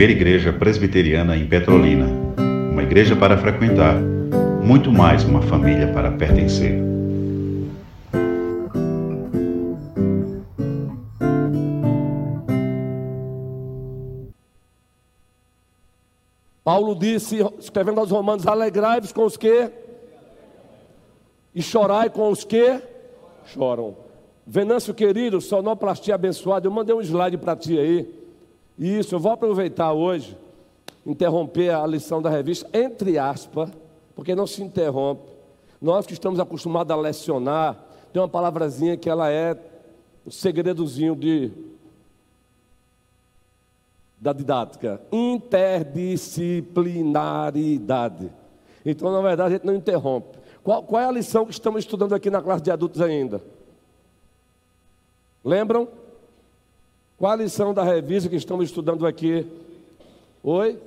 primeira igreja presbiteriana em Petrolina. Uma igreja para frequentar, muito mais uma família para pertencer. Paulo disse, escrevendo aos Romanos: Alegrai-vos com os que e chorai com os que choram. Venâncio querido, sonoplastia abençoado, eu mandei um slide para ti aí. Isso, eu vou aproveitar hoje, interromper a lição da revista, entre aspas, porque não se interrompe. Nós que estamos acostumados a lecionar, tem uma palavrazinha que ela é um segredozinho de, da didática: interdisciplinaridade. Então, na verdade, a gente não interrompe. Qual, qual é a lição que estamos estudando aqui na classe de adultos ainda? Lembram? Qual a lição da revista que estamos estudando aqui? Oi?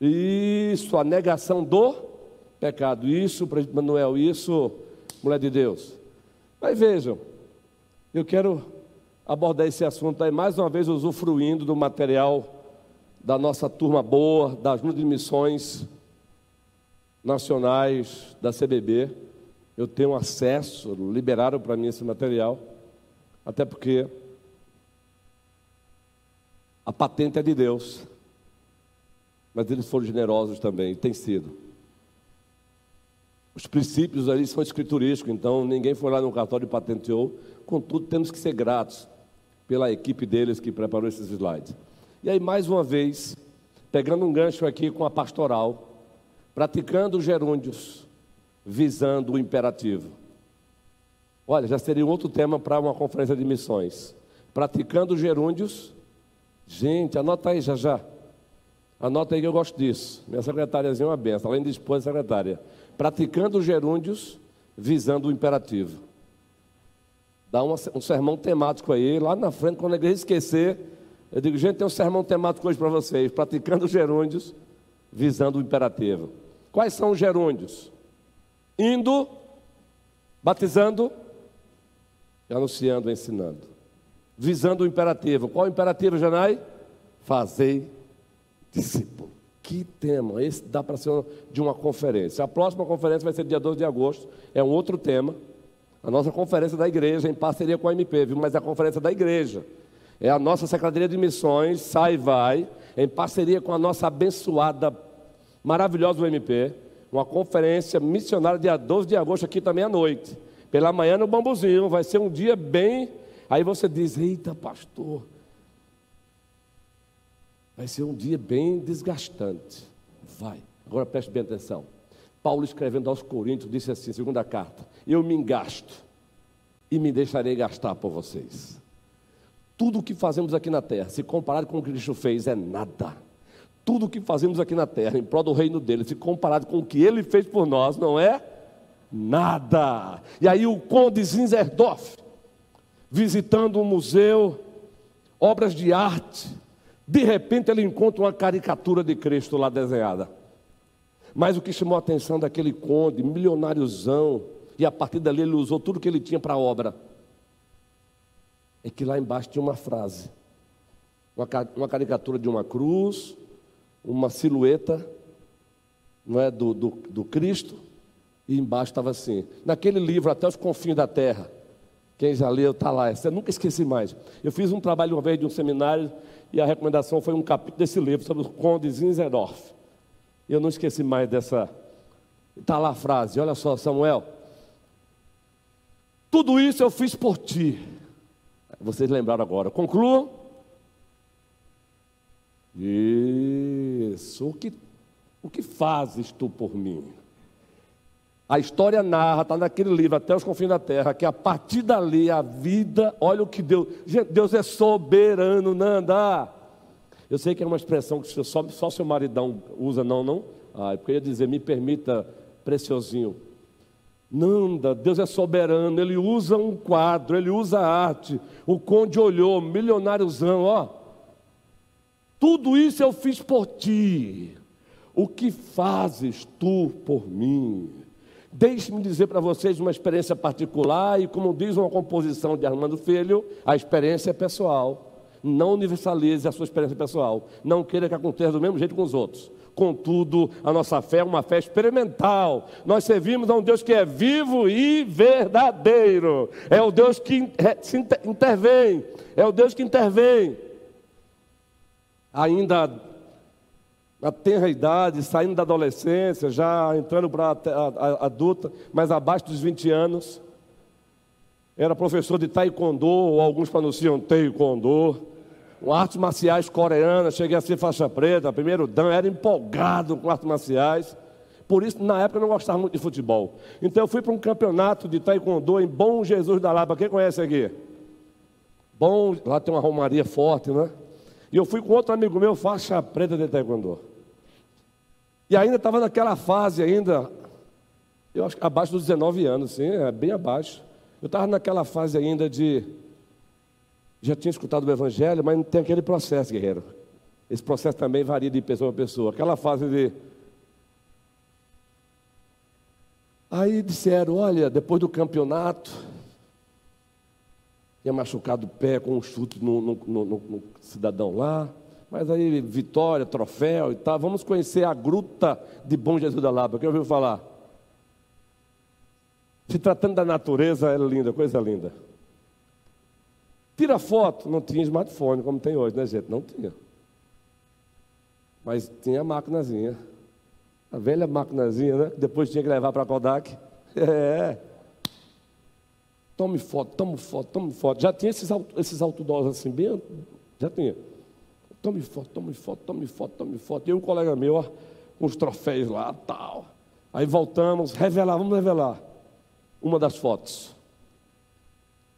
Isso, a negação do pecado. Isso, presidente Manuel, isso, mulher de Deus. Mas vejam, eu quero abordar esse assunto aí mais uma vez usufruindo do material da nossa turma boa, das missões nacionais da CBB. Eu tenho acesso, liberaram para mim esse material. Até porque a patente é de Deus. Mas eles foram generosos também, tem sido. Os princípios ali são escriturísticos, então ninguém foi lá no cartório e patenteou. Contudo, temos que ser gratos pela equipe deles que preparou esses slides. E aí, mais uma vez, pegando um gancho aqui com a pastoral, praticando gerúndios, visando o imperativo. Olha, já seria um outro tema para uma conferência de missões. Praticando gerúndios. Gente, anota aí já já. Anota aí que eu gosto disso. Minha secretariazinha é uma benção, além de esposa, secretária. Praticando gerúndios, visando o imperativo. Dá uma, um sermão temático aí, lá na frente, quando a igreja esquecer, eu digo, gente, tem um sermão temático hoje para vocês. Praticando gerúndios, visando o imperativo. Quais são os gerúndios? Indo, batizando, anunciando, ensinando. Visando o imperativo. Qual o imperativo, Janai? Fazei discípulo. Que tema! Esse dá para ser de uma conferência. A próxima conferência vai ser dia 12 de agosto. É um outro tema. A nossa conferência da igreja, em parceria com a MP, viu? mas é a conferência da igreja. É a nossa Secretaria de Missões, sai e vai, em parceria com a nossa abençoada, maravilhosa UMP, uma conferência missionária dia 12 de agosto, aqui também à noite. Pela manhã no bambuzinho, vai ser um dia bem. Aí você diz: Eita, pastor, vai ser um dia bem desgastante. Vai. Agora preste bem atenção. Paulo escrevendo aos Coríntios disse assim, segunda carta: Eu me engasto e me deixarei gastar por vocês. Tudo o que fazemos aqui na terra, se comparado com o que Cristo fez, é nada. Tudo o que fazemos aqui na terra, em prol do reino dele, se comparado com o que ele fez por nós, não é nada. E aí o conde Zinzerdorf, visitando um museu, obras de arte, de repente ele encontra uma caricatura de Cristo lá desenhada. Mas o que chamou a atenção daquele conde, milionáriozão, e a partir dali ele usou tudo que ele tinha para a obra, é que lá embaixo tinha uma frase, uma, caricatura de uma cruz, uma silhueta, não é, do, do, do Cristo, e embaixo estava assim: naquele livro, Até os Confins da Terra. Quem já leu, está lá. Você nunca esqueci mais. Eu fiz um trabalho uma vez de um seminário e a recomendação foi um capítulo desse livro sobre o Conde Zinzendorf. Eu não esqueci mais dessa. Está lá a frase: olha só, Samuel. Tudo isso eu fiz por ti. Vocês lembraram agora. Concluam. Isso. O que, o que fazes tu por mim? A história narra, está naquele livro, até os confins da terra, que a partir dali a vida, olha o que Deus. Deus é soberano, Nanda. Eu sei que é uma expressão que só, só seu maridão usa, não, não? Ah, eu ia dizer, me permita, preciosinho. Nanda, Deus é soberano, ele usa um quadro, ele usa arte. O conde olhou, milionáriozão, ó. Tudo isso eu fiz por ti. O que fazes tu por mim? Deixe-me dizer para vocês uma experiência particular, e como diz uma composição de Armando Filho, a experiência é pessoal. Não universalize a sua experiência pessoal. Não queira que aconteça do mesmo jeito com os outros. Contudo, a nossa fé é uma fé experimental. Nós servimos a um Deus que é vivo e verdadeiro. É o Deus que intervém. É o Deus que intervém. Ainda na tenra idade, saindo da adolescência, já entrando para a adulta, mas abaixo dos 20 anos, era professor de taekwondo, ou alguns pronunciam taekwondo, artes marciais coreanas, cheguei a ser faixa preta, primeiro dan, era empolgado com artes marciais. Por isso, na época, eu não gostava muito de futebol. Então, eu fui para um campeonato de taekwondo em Bom Jesus da Lapa. Quem conhece aqui? Bom, lá tem uma romaria forte, né? E eu fui com outro amigo meu, faixa preta de taekwondo. E ainda estava naquela fase ainda, eu acho que abaixo dos 19 anos, sim, é bem abaixo. Eu estava naquela fase ainda de. Já tinha escutado o Evangelho, mas não tem aquele processo, guerreiro. Esse processo também varia de pessoa a pessoa. Aquela fase de. Aí disseram: olha, depois do campeonato, tinha machucado o pé com um chute no, no, no, no, cidadão lá. Mas aí, vitória, troféu e tal. Vamos conhecer a gruta de Bom Jesus da Lapa. Quem ouviu falar? Se tratando da natureza, é linda, coisa linda. Tira foto, não tinha smartphone como tem hoje, né, gente? Não tinha. Mas tinha a máquinazinha. A velha máquinazinha, né? Depois tinha que levar para a Kodak. É. Tome foto, tome foto, tome foto. Já tinha esses, esses outdoors assim, bem. Já tinha. Tome foto, tome foto, tome foto, tome foto. E um colega meu, ó, com os troféus lá, tal. Aí voltamos, revelar, vamos revelar uma das fotos.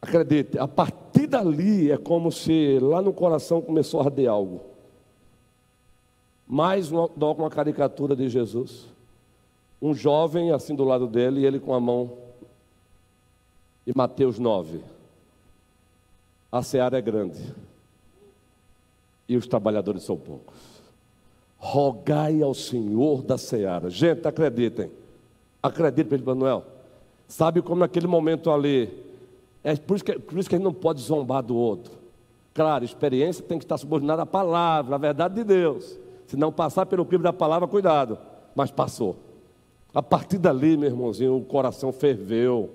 Acredite, a partir dali é como se lá no coração começou a arder algo. Mais um com uma caricatura de Jesus. Um jovem assim do lado dele, e ele com a mão. E Mateus 9. A seara é grande. E os trabalhadores são poucos. Rogai ao Senhor da seara. Gente, acreditem. Acreditem, Pedro Manuel. Sabe como naquele momento ali. É por isso, que, por isso que a gente não pode zombar do outro. Claro, experiência tem que estar subordinada à palavra, à verdade de Deus. Se não passar pelo crivo da palavra, cuidado. Mas passou. A partir dali, meu irmãozinho, o coração ferveu,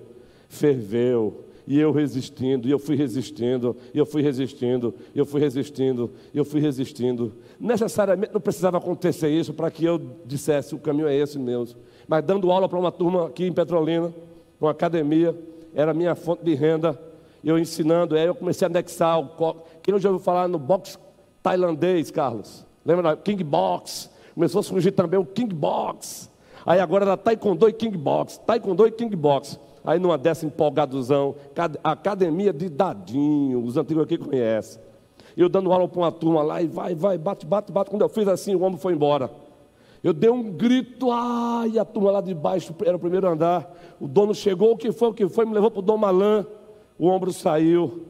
ferveu. E eu resistindo, e eu fui resistindo, e eu fui resistindo, e eu fui resistindo, e eu fui resistindo. Necessariamente não precisava acontecer isso para que eu dissesse: o caminho é esse mesmo. Mas dando aula para uma turma aqui em Petrolina, uma academia, era minha fonte de renda. Eu ensinando, aí eu comecei a anexar o. Quem já ouviu falar no box tailandês, Carlos? Lembra? King Box. Começou a surgir também o King Box. Aí agora era Taekwondo e King Box. Taekwondo e King Box. Aí numa dessa empolgadozão, academia de dadinho, os antigos aqui conhecem. Eu dando aula para uma turma lá e vai, vai, bate, bate, bate. Quando eu fiz assim, o homem foi embora. Eu dei um grito, ai, a turma lá de baixo, era o primeiro andar. O dono chegou, o que foi, o que foi, me levou para o Dom Malan. O ombro saiu.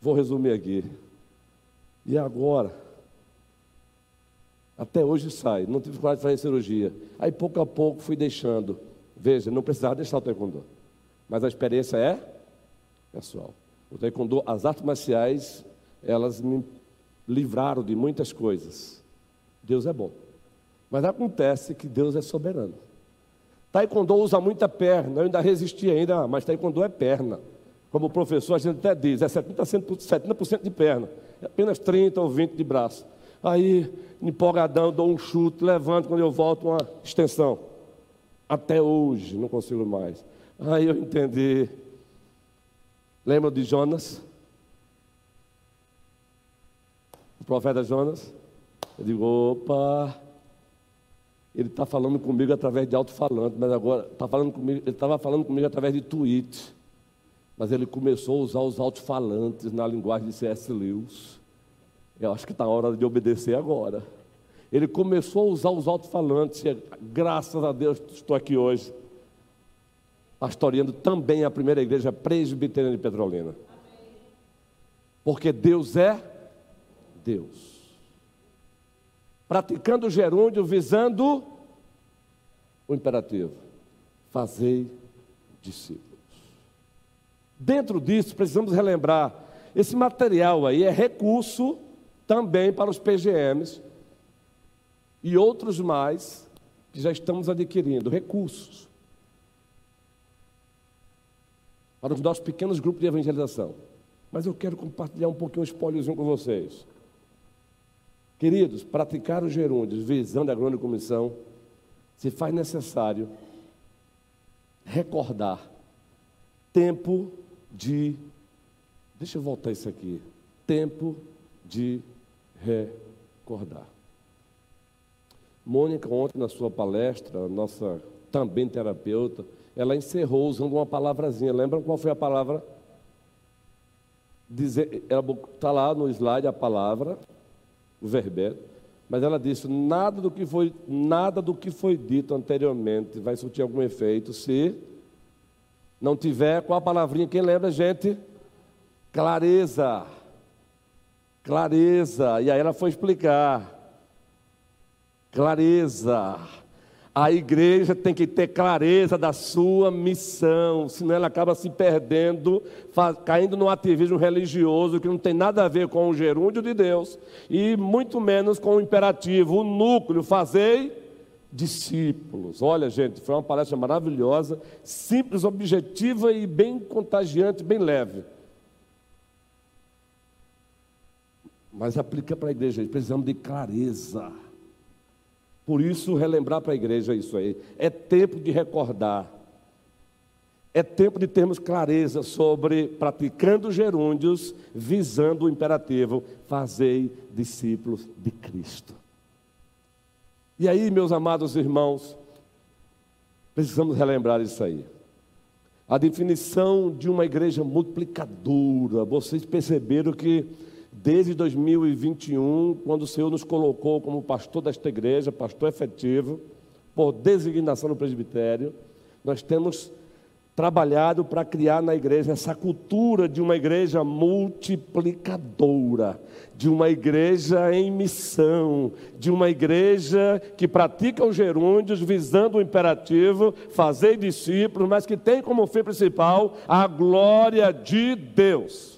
Vou resumir aqui. E agora? Até hoje sai, não tive coragem de fazer cirurgia. Aí pouco a pouco fui deixando. Veja, não precisava deixar o taekwondo. Mas a experiência é pessoal. O taekwondo, as artes marciais, elas me livraram de muitas coisas. Deus é bom. Mas acontece que Deus é soberano. Taekwondo usa muita perna, eu ainda resisti ainda, mas Taekwondo é perna. Como o professor a gente até diz, é 70%, 70 de perna, é apenas 30 ou 20 de braço. Aí, empolgadão, dou um chute, levanto quando eu volto uma extensão. Até hoje, não consigo mais. Aí eu entendi. Lembra de Jonas? O profeta Jonas? Eu digo, opa, ele está falando comigo através de alto-falante, mas agora está falando comigo, ele estava falando comigo através de tweet. Mas ele começou a usar os alto-falantes na linguagem de C.S. Lewis. Eu acho que está na hora de obedecer agora. Ele começou a usar os alto-falantes, e graças a Deus estou aqui hoje, pastoreando também a primeira igreja presbiteriana de Petrolina. Porque Deus é Deus praticando o gerúndio, visando o imperativo: fazei discípulos. Dentro disso, precisamos relembrar Esse material aí é recurso também para os PGMs e outros mais que já estamos adquirindo recursos para os nossos pequenos grupos de evangelização. Mas eu quero compartilhar um pouquinho um espóliozinho com vocês. Queridos, praticar os gerúndios visando a grande comissão, se faz necessário recordar tempo de. Deixa eu voltar isso aqui. Tempo de recordar. Mônica, ontem na sua palestra, nossa também terapeuta, ela encerrou usando uma palavrazinha. Lembram qual foi a palavra? Está lá no slide a palavra, o verbete, mas ela disse: nada do que foi, nada do que foi dito anteriormente vai surtir algum efeito se não tiver, qual a palavrinha? Quem lembra, gente? Clareza. Clareza. E aí ela foi explicar. Clareza. A igreja tem que ter clareza da sua missão, senão ela acaba se perdendo, caindo no ativismo religioso que não tem nada a ver com o gerúndio de Deus e muito menos com o imperativo, o núcleo, fazei discípulos. Olha, gente, foi uma palestra maravilhosa, simples, objetiva e bem contagiante, bem leve. Mas aplica para a igreja, precisamos de clareza. Por isso, relembrar para a igreja isso aí. É tempo de recordar. É tempo de termos clareza sobre praticando gerúndios, visando o imperativo: fazei discípulos de Cristo. E aí, meus amados irmãos, precisamos relembrar isso aí. A definição de uma igreja multiplicadora. Vocês perceberam que desde 2021, quando o Senhor nos colocou como pastor desta igreja, pastor efetivo, por designação no presbitério, nós temos trabalhado para criar na igreja essa cultura de uma igreja multiplicadora, de uma igreja em missão, de uma igreja que pratica os gerúndios visando o imperativo, fazer discípulos, mas que tem como fim principal a glória de Deus.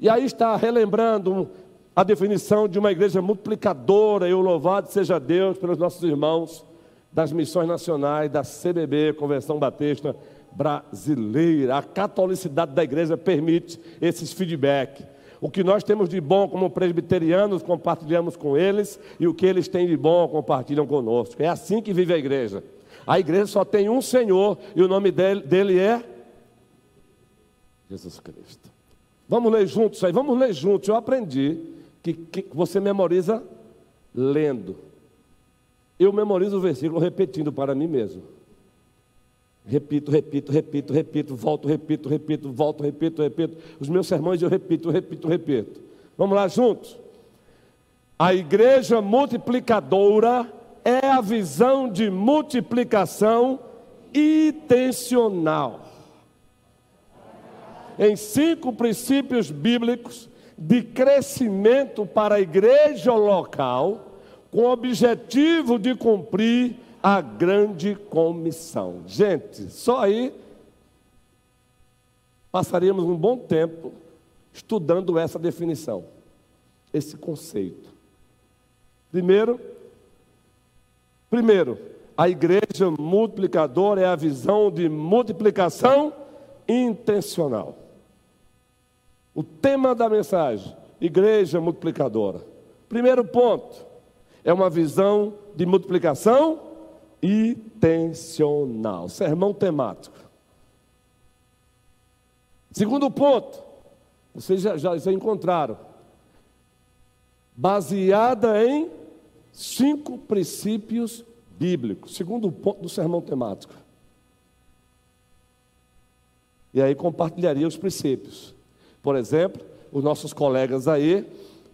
E aí está relembrando a definição de uma igreja multiplicadora, e o louvado seja Deus pelos nossos irmãos das missões nacionais, da CBB, Convenção Batista, brasileira. A catolicidade da igreja permite esses feedback. O que nós temos de bom como presbiterianos, compartilhamos com eles, e o que eles têm de bom, compartilham conosco. É assim que vive a igreja. A igreja só tem um Senhor, e o nome dele, dele é Jesus Cristo. Vamos ler juntos aí, vamos ler juntos. Eu aprendi que, que você memoriza lendo. Eu memorizo o versículo repetindo para mim mesmo. Repito, repito, repito, repito, volto, repito, repito, volto, repito, repito. Os meus sermões eu repito, repito, repito. Vamos lá juntos. A igreja multiplicadora é a visão de multiplicação intencional. Em cinco princípios bíblicos de crescimento para a igreja local, com o objetivo de cumprir a grande comissão. Gente, só aí passaríamos um bom tempo estudando essa definição, esse conceito. Primeiro, primeiro, a igreja multiplicadora é a visão de multiplicação intencional. O tema da mensagem, igreja multiplicadora. Primeiro ponto, é uma visão de multiplicação intencional. Sermão temático. Segundo ponto, vocês já, já, já encontraram. Baseada em cinco princípios bíblicos. Segundo ponto do sermão temático. E aí compartilharia os princípios. Por exemplo, os nossos colegas aí,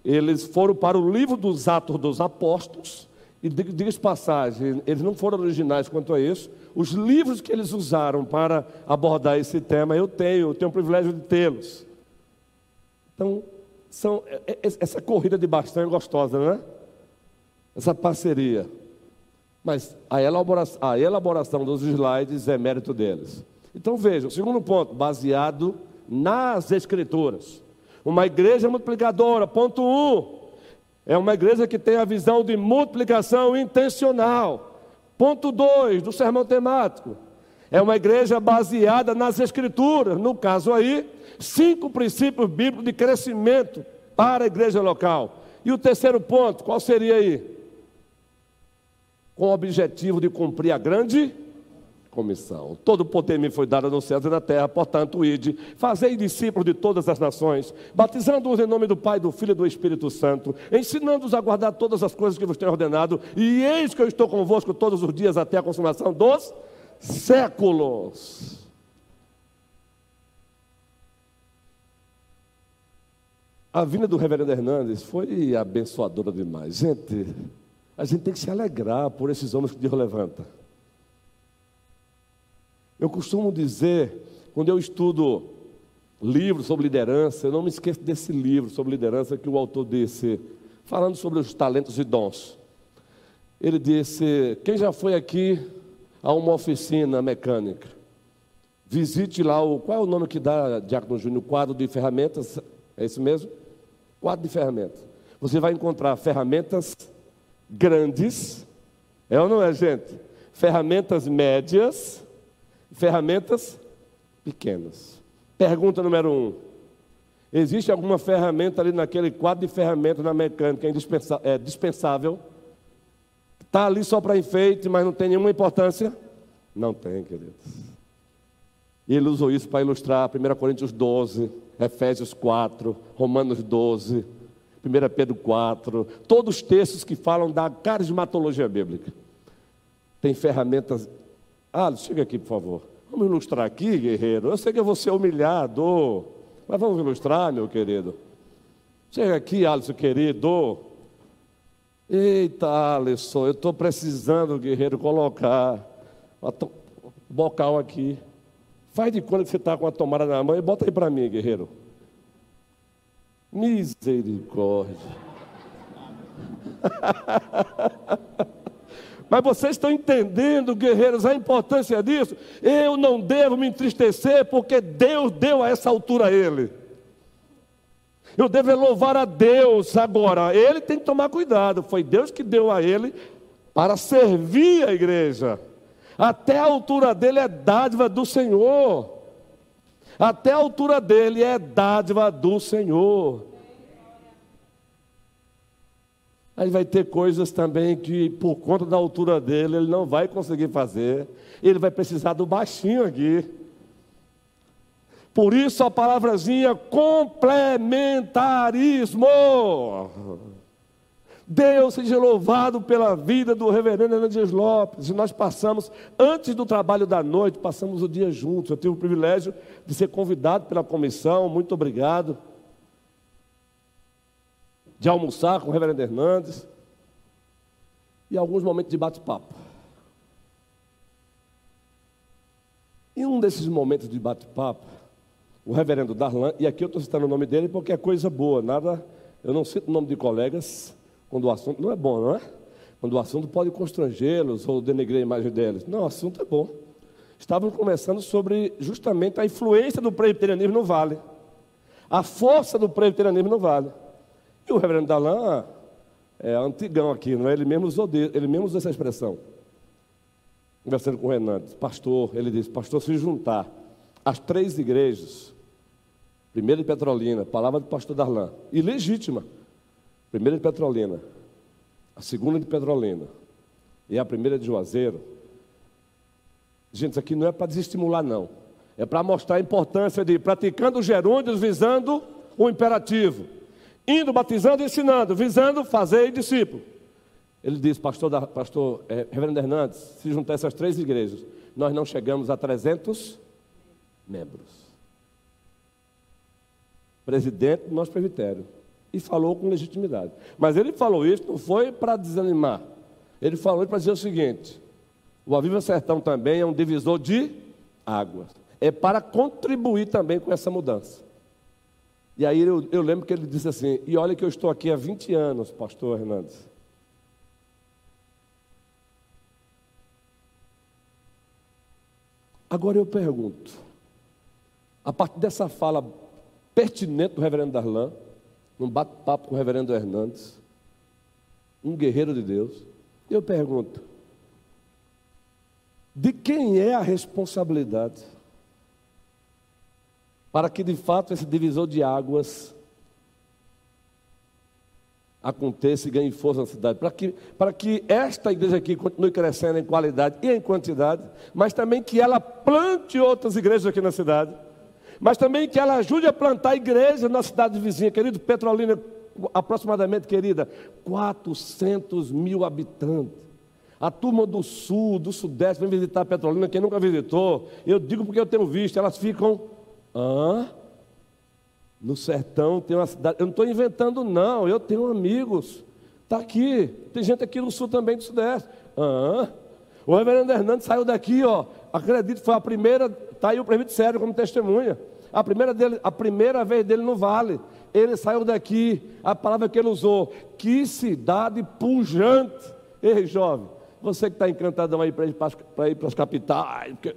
eles foram para o livro dos Atos dos Apóstolos e diga-se passagem, eles não foram originais quanto a isso. Os livros que eles usaram para abordar esse tema, eu tenho, eu tenho o privilégio de tê-los. Então, são, é, é, essa corrida de bastão é gostosa, não é? Essa parceria. Mas a elaboração, a elaboração dos slides é mérito deles. Então veja, o segundo ponto, baseado nas escrituras. Uma igreja multiplicadora, ponto um, é uma igreja que tem a visão de multiplicação intencional. Ponto dois do sermão temático. É uma igreja baseada nas escrituras, no caso aí, cinco princípios bíblicos de crescimento para a igreja local. E o terceiro ponto, qual seria aí? Com o objetivo de cumprir a grande comissão. Todo poder me foi dado nos céus e na terra, portanto, ide, fazei discípulos de todas as nações, batizando-os em nome do Pai, do Filho e do Espírito Santo, ensinando-os a guardar todas as coisas que vos tenho ordenado, e eis que eu estou convosco todos os dias até a consumação dos séculos. A vinda do reverendo Hernandes foi abençoadora demais. Gente, a gente tem que se alegrar por esses homens que Deus levanta. Eu costumo dizer, quando eu estudo livros sobre liderança, eu não me esqueço desse livro sobre liderança que o autor disse, falando sobre os talentos e dons. Ele disse: Quem já foi aqui a uma oficina mecânica? Visite lá o. Qual é o nome que dá, Diácono Júnior? Quadro de ferramentas? É isso mesmo? Quadro de ferramentas. Você vai encontrar ferramentas grandes, é ou não é, gente? Ferramentas médias ferramentas pequenas. Pergunta número um: existe alguma ferramenta ali naquele quadro de ferramentas na mecânica é dispensável? Está ali só para enfeite, mas não tem nenhuma importância? Não tem, queridos. E ele usou isso para ilustrar 1 Coríntios 12, Efésios 4, Romanos 12, 1 Pedro 4, todos os textos que falam da carismatologia bíblica. Tem ferramentas ah, chega aqui, por favor. Vamos ilustrar aqui, guerreiro. Eu sei que vou ser humilhado, mas vamos ilustrar, meu querido. Chega aqui, Alisson, querido. Eita, Alisson, eu estou precisando, guerreiro, colocar o bocal aqui. Faz de conta que você está com a tomada na mão e bota aí para mim, guerreiro. Misericórdia. Mas vocês estão entendendo, guerreiros, a importância disso? Eu não devo me entristecer porque Deus deu a essa altura a ele. Eu devo louvar a Deus agora. Ele tem que tomar cuidado. Foi Deus que deu a ele para servir a igreja. Até a altura dele é dádiva do Senhor. Até a altura dele é dádiva do Senhor. Aí vai ter coisas também que, por conta da altura dele, ele não vai conseguir fazer. Ele vai precisar do baixinho aqui. Por isso a palavrazinha complementarismo. Deus seja louvado pela vida do reverendo Hernandes Lopes. E nós passamos, antes do trabalho da noite, passamos o dia juntos. Eu tive o privilégio de ser convidado pela comissão. Muito obrigado de almoçar com o reverendo Hernandes e alguns momentos de bate-papo. Em um desses momentos de bate-papo, o reverendo Darlan, e aqui eu estou citando o nome dele porque é coisa boa, nada, eu não cito o nome de colegas quando o assunto não é bom, não é? Quando o assunto pode constrangê-los ou denegrir a imagem deles. Não, o assunto é bom. Estávamos conversando sobre justamente a influência do presbiterianismo no vale, a força do presbiterianismo no vale. E o reverendo Dalan é antigão aqui, não é? Ele mesmo usou, ele mesmo usou essa expressão. Conversando com o Renan, pastor, ele disse, pastor, se juntar as três igrejas, primeira de Petrolina, palavra do pastor Darlan, e legítima, primeira de Petrolina, a segunda de Petrolina e a primeira de Juazeiro. Gente, isso aqui não é para desestimular, não. É para mostrar a importância de praticando os gerúndios visando o imperativo indo, batizando e ensinando, visando fazer discípulo. Ele disse, pastor, da, pastor é, Reverendo Hernandes, se juntar essas três igrejas, nós não chegamos a 300 membros. Presidente do nosso presbitério. E falou com legitimidade. Mas ele falou isso não foi para desanimar. Ele falou para dizer o seguinte: o Aviva Sertão também é um divisor de águas. É para contribuir também com essa mudança. E aí eu, eu lembro que ele disse assim: E olha que eu estou aqui há 20 anos, pastor Hernandes. Agora eu pergunto, a partir dessa fala pertinente do reverendo Darlan, um bate-papo com o reverendo Hernandes, um guerreiro de Deus. Eu pergunto: de quem é a responsabilidade para que de fato esse divisor de águas aconteça e ganhe força na cidade, para que, para que esta igreja aqui continue crescendo em qualidade e em quantidade, mas também que ela plante outras igrejas aqui na cidade, mas também que ela ajude a plantar igrejas na cidade vizinha, querido Petrolina, aproximadamente, querida, 400 mil habitantes. A turma do sul, do sudeste, vem visitar Petrolina, quem nunca visitou, eu digo porque eu tenho visto, elas ficam, hã? No sertão tem uma cidade. Eu não estou inventando, não. Eu tenho amigos. Está aqui. Tem gente aqui no sul também, do sudeste. Ah, o reverendo Hernandes saiu daqui, ó. Acredito, foi a primeira. Está aí o prefeito sério como testemunha. A primeira, dele, a primeira vez dele no vale. Ele saiu daqui. A palavra que ele usou. Que cidade pujante. Ei, jovem. Você que está encantadão aí para ir para as capitais. Porque,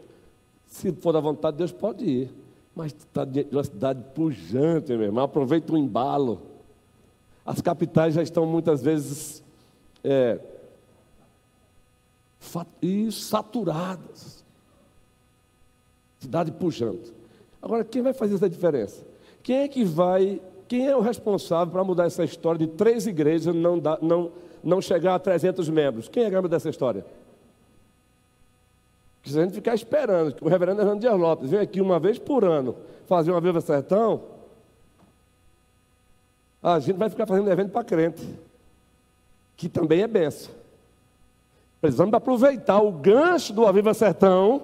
se for da vontade de Deus, pode ir. Mas está de uma cidade pujante, meu irmão. Aproveita o embalo. As capitais já estão muitas vezes é, e saturadas. Cidade pujante. Agora, quem vai fazer essa diferença? Quem é que vai, quem é o responsável para mudar essa história de três igrejas não, dá, não, não chegar a 300 membros? Quem é que vai mudar essa história? Se a gente ficar esperando o reverendo Hernando Dias Lopes venha aqui uma vez por ano fazer uma Viva Sertão, a gente vai ficar fazendo evento para crente, que também é benção. Precisamos aproveitar o gancho do Aviva Sertão.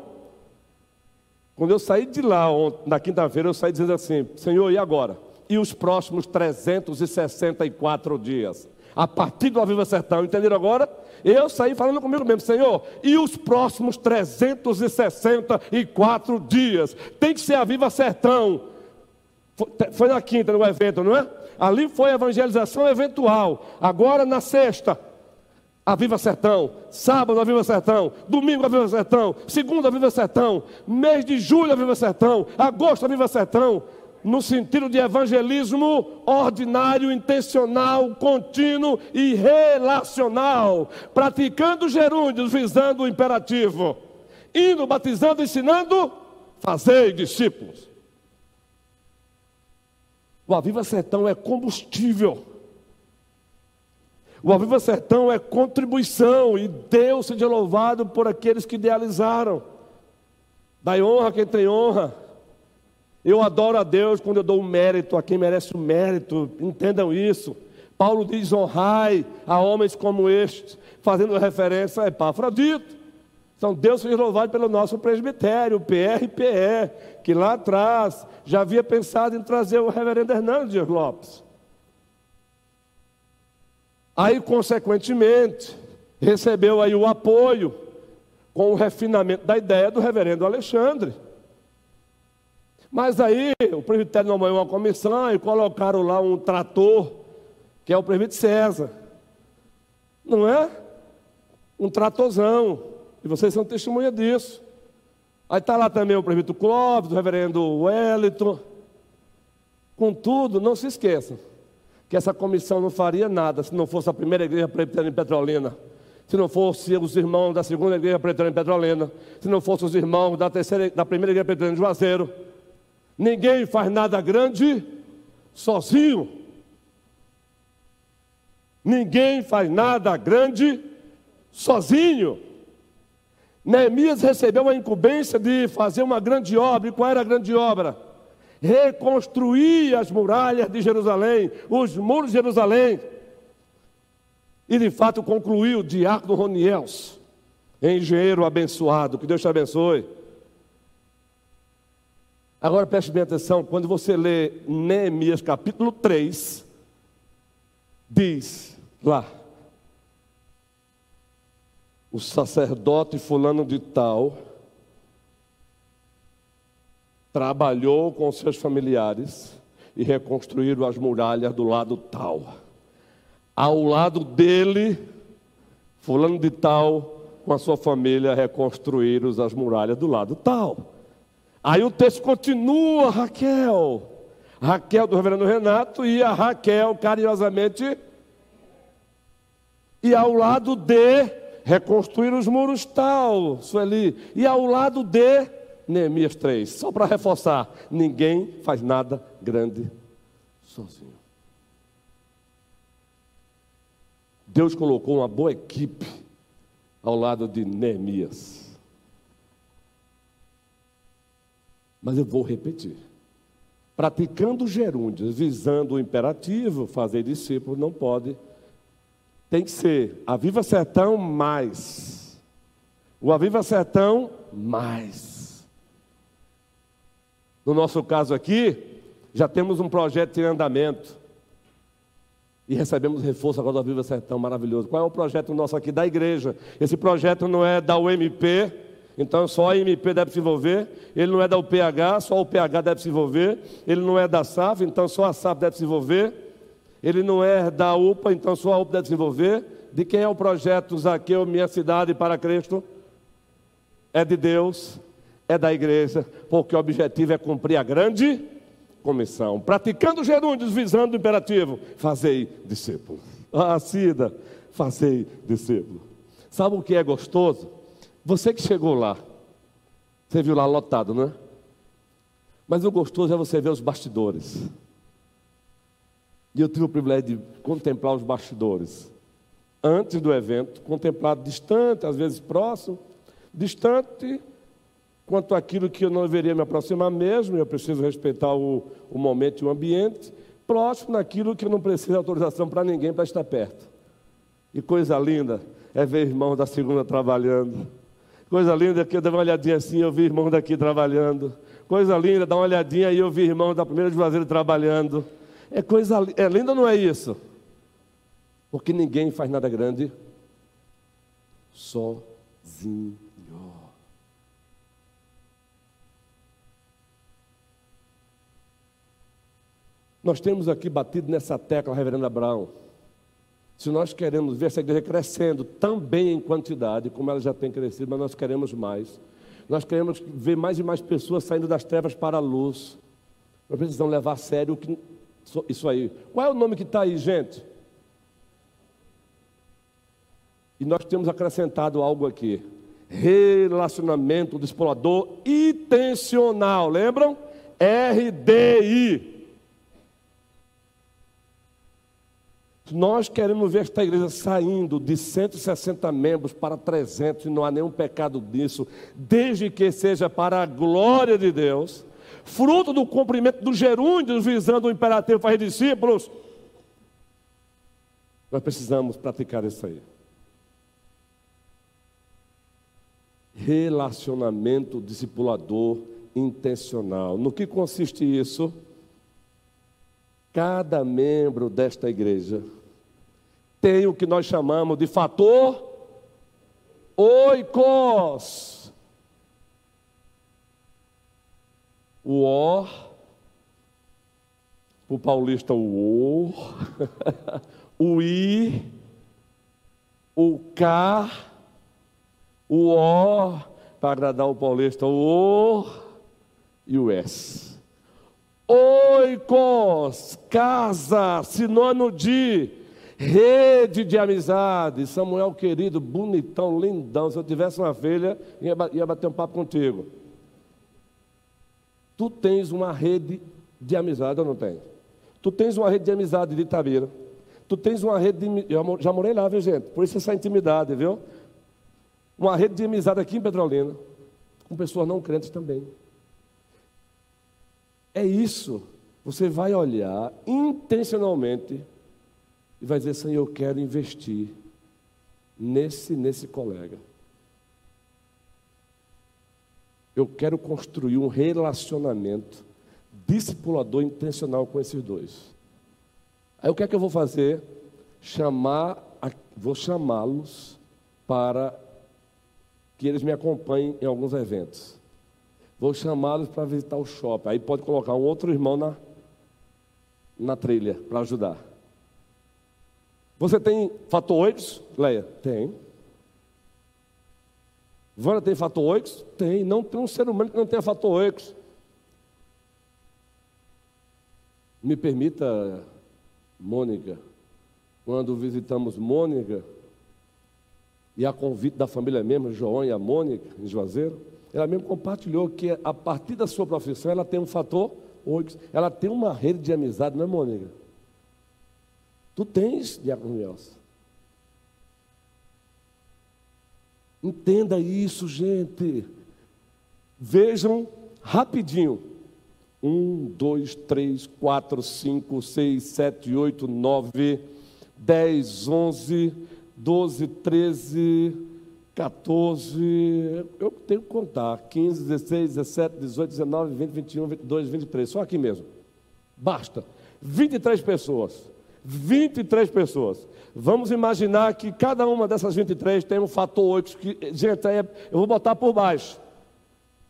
Quando eu saí de lá na quinta-feira, eu saí dizendo assim: Senhor, e agora? E os próximos 364 dias? A partir do Aviva Sertão, entenderam agora? Eu saí falando comigo mesmo, Senhor, e os próximos 364 dias? Tem que ser a Viva Sertão. Foi na quinta no evento, não é? Ali foi a evangelização eventual. Agora na sexta, a Viva Sertão, sábado a Viva Sertão, domingo a Viva Sertão, segunda a Viva Sertão, mês de julho a Viva Sertão, agosto a Viva Sertão, no sentido de evangelismo ordinário, intencional, contínuo e relacional, praticando gerúndios, visando o imperativo, indo, batizando, ensinando, fazei discípulos. O Aviva Sertão é combustível. O Aviva Sertão é contribuição e Deus seja louvado por aqueles que idealizaram. Dai honra quem tem honra. Eu adoro a Deus quando eu dou o mérito a quem merece o mérito, entendam isso. Paulo diz: honrai a homens como estes, fazendo referência a Epafrodito. Então, Deus seja louvado pelo nosso presbitério, o PRPE, que lá atrás já havia pensado em trazer o reverendo Hernandes Lopes. Aí, consequentemente, recebeu aí o apoio com o refinamento da ideia do reverendo Alexandre. Mas aí o presbitério nomeou uma comissão e colocaram lá um trator, que é o presbítero César. Não é? Um tratorzão. E vocês são testemunha disso. Aí está lá também o presbítero Clóvis, o reverendo Wellington. Contudo, não se esqueçam que essa comissão não faria nada se não fosse a primeira igreja presbiteriana em Petrolina, se não fosse os irmãos da segunda igreja presbiteriana em Petrolina, se não fossem os irmãos da, terceira, da primeira igreja presbiteriana em Juazeiro, Ninguém faz nada grande sozinho. Ninguém faz nada grande sozinho. Neemias recebeu a incumbência de fazer uma grande obra. E qual era a grande obra? Reconstruir as muralhas de Jerusalém, os muros de Jerusalém. E de fato concluiu o diácono Roniels, engenheiro abençoado. Que Deus te abençoe. Agora preste bem atenção, quando você lê Neemias capítulo 3, diz lá, o sacerdote fulano de tal trabalhou com seus familiares e reconstruíram as muralhas do lado tal. Ao lado dele, fulano de tal, com a sua família, reconstruíram as muralhas do lado tal. Aí o texto continua, Raquel. Raquel do reverendo Renato e a Raquel carinhosamente. E ao lado de reconstruir os muros tal, Sueli. E ao lado de Neemias 3. Só para reforçar: ninguém faz nada grande sozinho. Deus colocou uma boa equipe ao lado de Neemias. Mas eu vou repetir. Praticando gerúndios, visando o imperativo, fazer discípulo, não pode. Tem que ser Aviva Sertão mais. O Aviva Sertão mais. No nosso caso aqui, já temos um projeto em andamento. E recebemos reforço agora do Viva Sertão, maravilhoso. Qual é o projeto nosso aqui da igreja? Esse projeto não é da UMP, então só a MP deve se envolver. Ele não é da UPH, só o PH deve se envolver. Ele não é da SAF, então só a SAF deve se envolver. Ele não é da UPA, então só a UPA deve se envolver. De quem é o projeto Zaqueu, Minha Cidade para Cristo? É de Deus, é da igreja, porque o objetivo é cumprir a grande comissão, praticando gerúndios, visando o imperativo, fazei discípulo. Ah, Cida, fazei discípulo. Sabe o que é gostoso? Você que chegou lá, você viu lá lotado, não é? Mas o gostoso é você ver os bastidores. E eu tive o privilégio de contemplar os bastidores. Antes do evento, contemplado distante, às vezes próximo, distante quanto àquilo que eu não deveria me aproximar mesmo, eu preciso respeitar o, o momento e o ambiente, próximo naquilo que eu não preciso de autorização para ninguém para estar perto. E coisa linda é ver irmãos da segunda trabalhando. Coisa linda que eu dei uma olhadinha assim, eu vi irmãos daqui trabalhando. Coisa linda, dá uma olhadinha e eu vi irmãos da primeira de Juazeiro trabalhando. É coisa é linda, não é isso? Porque ninguém faz nada grande sozinho. Nós temos aqui batido nessa tecla, reverendo Abraão. Se nós queremos ver essa igreja crescendo também em quantidade, como ela já tem crescido, mas nós queremos mais. Nós queremos ver mais e mais pessoas saindo das trevas para a luz. Nós precisamos levar a sério isso aí. Qual é o nome que está aí, gente? E nós temos acrescentado algo aqui: relacionamento do explorador intencional. Lembram? RDI. Nós queremos ver esta igreja saindo de 160 membros para 300 e não há nenhum pecado nisso, desde que seja para a glória de Deus, fruto do cumprimento dos gerúndios visando o imperativo para os discípulos. Nós precisamos praticar isso aí. Relacionamento discipulador intencional. No que consiste isso? Cada membro desta igreja tem o que nós chamamos de fator oikos. O O, o paulista o O, o I, o K, o O, para agradar o paulista o O e o S. Oikos, casa, sinônimo de rede de amizade. Samuel querido, bonitão, lindão. Se eu tivesse uma filha, ia bater um papo contigo. Tu tens uma rede de amizade ou não tem? Tu tens uma rede de amizade de Itabira. Tu tens uma rede de. Eu já morei lá, viu, gente? Por isso essa intimidade, viu? Uma rede de amizade aqui em Petrolina. Com pessoas não crentes também. É isso. Você vai olhar intencionalmente e vai dizer: Senhor, eu quero investir nesse, nesse colega. Eu quero construir um relacionamento discipulador intencional com esses dois. Aí o que é que eu vou fazer? Chamar, vou chamá-los para que eles me acompanhem em alguns eventos. Vou chamá-los para visitar o shopping. Aí pode colocar um outro irmão na, na trilha para ajudar. Você tem fator 8, Leia? Tem. Vânia tem fator 8? Tem. Não tem um ser humano que não tenha fator 8. Me permita, Mônica, quando visitamos Mônica, e a convite da família mesmo, João e a Mônica, em Juazeiro, ela mesmo compartilhou que a partir da sua profissão ela tem um fator oito, ela tem uma rede de amizade, não é, Mônica? Tu tens, Diácono Nelson. Entenda isso, gente. Vejam rapidinho. Um, dois, três, quatro, cinco, seis, sete, oito, nove, dez, onze, doze, treze, 14, eu tenho que contar, 15, 16, 17, 18, 19, 20, 21, 22, 23, só aqui mesmo. Basta. 23 pessoas. 23 pessoas. Vamos imaginar que cada uma dessas 23 tem um fator 8, que, gente, eu vou botar por baixo.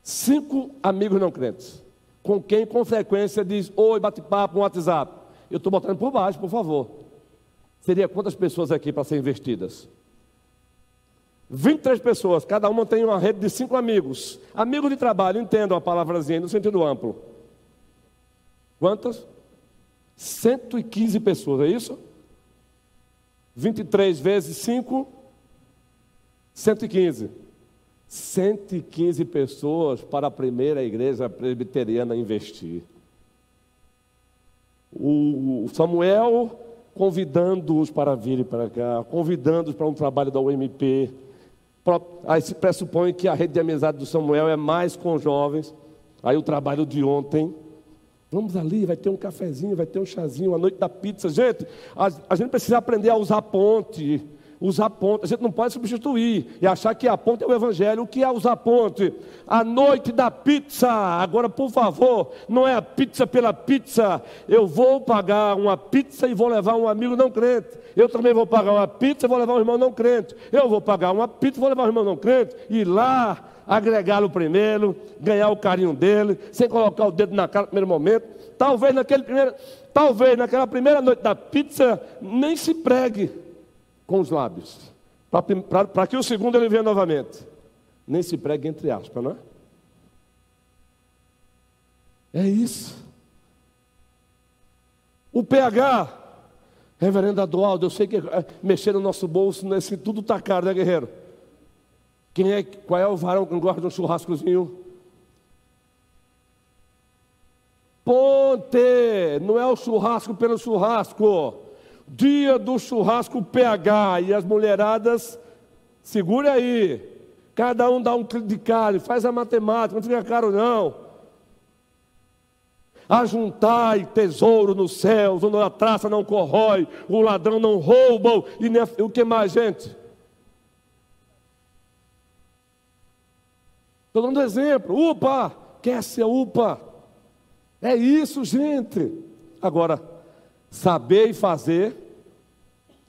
Cinco amigos não crentes, com quem com frequência diz, oi, bate papo no WhatsApp. Eu estou botando por baixo, por favor. Seria quantas pessoas aqui para serem investidas? 23 pessoas, cada uma tem uma rede de cinco amigos. Amigos de trabalho, entendam a palavrazinha no sentido amplo. Quantas? 115 pessoas, é isso? 23 vezes 5, 115. 115 pessoas para a primeira igreja presbiteriana investir. O Samuel convidando-os para virem para cá, convidando-os para um trabalho da UMP, Aí se pressupõe que a rede de amizade do Samuel é mais com jovens. Aí o trabalho de ontem. Vamos ali, vai ter um cafezinho, vai ter um chazinho, a noite da pizza. Gente, a, a gente precisa aprender a usar ponte usar ponte. A gente não pode substituir e achar que a ponte é o evangelho. O que é usar ponte? A noite da pizza. Agora, por favor, não é a pizza pela pizza. Eu vou pagar uma pizza e vou levar um amigo não crente. Eu também vou pagar uma pizza e vou levar um irmão não crente. Eu vou pagar uma pizza e vou levar um irmão não crente. E lá agregá-lo primeiro, ganhar o carinho dele, sem colocar o dedo na cara no primeiro momento. Talvez naquele primeiro, talvez naquela primeira noite da pizza nem se pregue com os lábios, para que o segundo ele venha novamente. Nem se pregue entre aspas, não é? É isso. O pH, reverendo Adualdo, eu sei que é, mexer no nosso bolso, nesse tudo está caro, né, guerreiro? Quem é, qual é o varão que gosta de um churrascozinho? Ponte, não é o churrasco pelo churrasco dia do churrasco PH e as mulheradas, segure aí, cada um dá um de carne, faz a matemática, não fica caro não. Ajuntai tesouro nos céus, onde a traça não corrói, o ladrão não rouba, e nem, o que mais, gente? Estou dando exemplo, upa, quer ser upa. É isso, gente. Agora, saber e fazer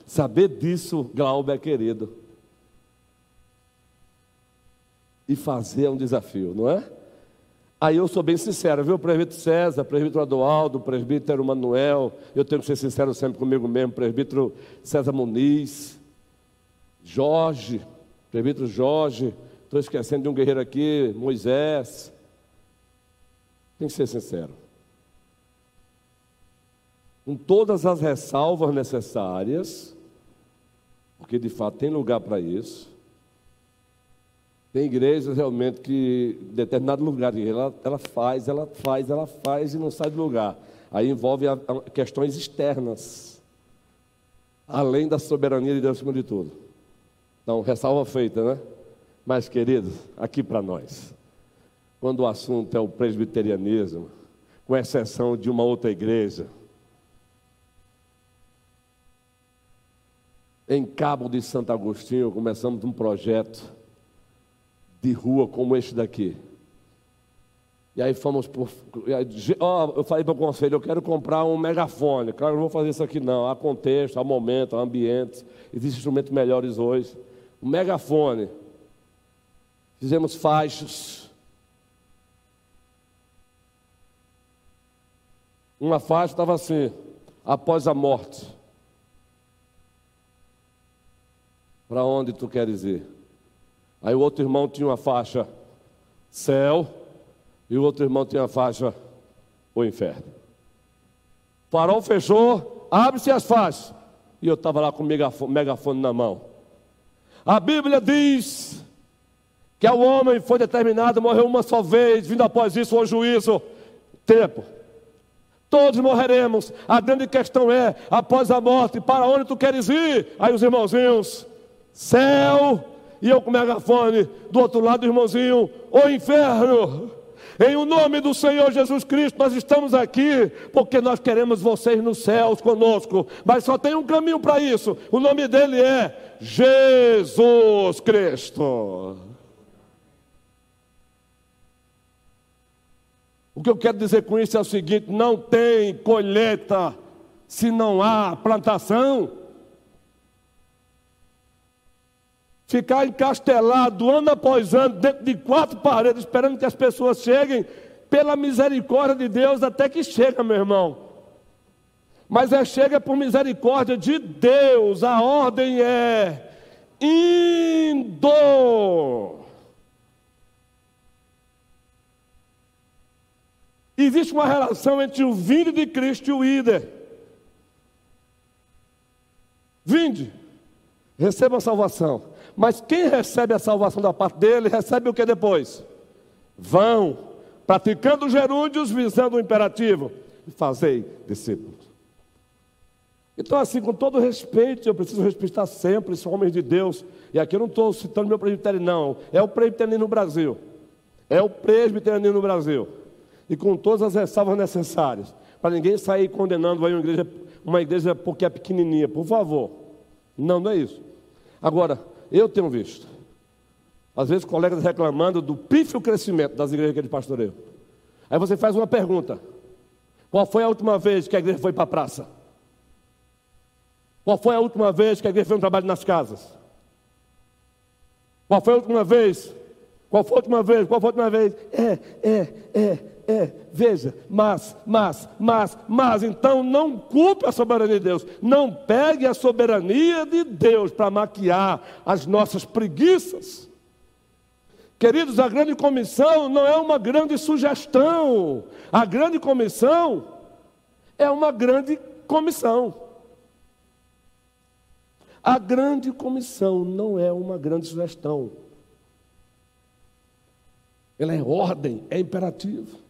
Saber disso, Glauber é querido. E fazer é um desafio, não é? Aí eu sou bem sincero, viu? Presbítero César, presbítero Adualdo, presbítero Manuel, eu tenho que ser sincero sempre comigo mesmo, presbítero César Muniz, Jorge, presbítero Jorge, estou esquecendo de um guerreiro aqui, Moisés. Tem que ser sincero. Com todas as ressalvas necessárias, porque de fato tem lugar para isso. Tem igrejas realmente que, em determinado lugar, ela, ela faz, ela faz, ela faz e não sai do lugar. Aí envolve a, a questões externas, além da soberania de Deus acima de tudo. Então, ressalva feita, né? Mas, queridos, aqui para nós, quando o assunto é o presbiterianismo, com exceção de uma outra igreja, Em Cabo de Santo Agostinho, começamos um projeto de rua como este daqui. E aí fomos por. Ó, eu falei para o conselho, eu quero comprar um megafone. Claro, não vou fazer isso aqui não. Há contexto, há momento, há ambientes. Existem instrumentos melhores hoje. Um megafone. Fizemos faixas. Uma faixa estava assim, após a morte. Para onde tu queres ir? Aí o outro irmão tinha uma faixa céu e o outro irmão tinha uma faixa o inferno. farol fechou, abre-se as faces. E eu estava lá com o megafone, megafone na mão. A Bíblia diz que ao homem foi determinado morrer uma só vez, vindo após isso o juízo. Tempo. Todos morreremos. A grande questão é: após a morte, para onde tu queres ir? Aí os irmãozinhos, céu, e eu com o megafone, do outro lado, irmãozinho, o inferno. Em o nome do Senhor Jesus Cristo, nós estamos aqui porque nós queremos vocês nos céus conosco, mas só tem um caminho para isso. O nome dele é Jesus Cristo. O que eu quero dizer com isso é o seguinte: não tem colheita se não há plantação. Ficar encastelado ano após ano, dentro de quatro paredes, esperando que as pessoas cheguem, pela misericórdia de Deus, até que chega, meu irmão. Mas é chega por misericórdia de Deus, a ordem é indo. Existe uma relação entre o vinde de Cristo e o ide. Vinde, receba a salvação. Mas quem recebe a salvação da parte dele, recebe o que depois? Vão, praticando gerúndios, visando o imperativo, fazei discípulos. Então, assim, com todo respeito, eu preciso respeitar sempre esses homens de Deus. E aqui eu não estou citando meu presbitério, não. É o presbitério no Brasil. É o presbitério no Brasil. E com todas as ressalvas necessárias. Para ninguém sair condenando uma igreja, uma igreja porque é pequenininha. Por favor. Não, não é isso. Agora, eu tenho visto. Às vezes, colegas reclamando do pífio crescimento das igrejas que ele pastoreia. Aí você faz uma pergunta: Qual foi a última vez que a igreja foi para a praça? Qual foi a última vez que a igreja fez um trabalho nas casas? Qual foi a última vez? Qual foi a última vez? Qual foi a última vez? É, é, é, é, veja, mas, mas, mas, mas, então não culpe a soberania de Deus, não pegue a soberania de Deus para maquiar as nossas preguiças. Queridos, a grande comissão não é uma grande sugestão, a grande comissão é uma grande comissão. A grande comissão não é uma grande sugestão. Ela é ordem, é imperativo.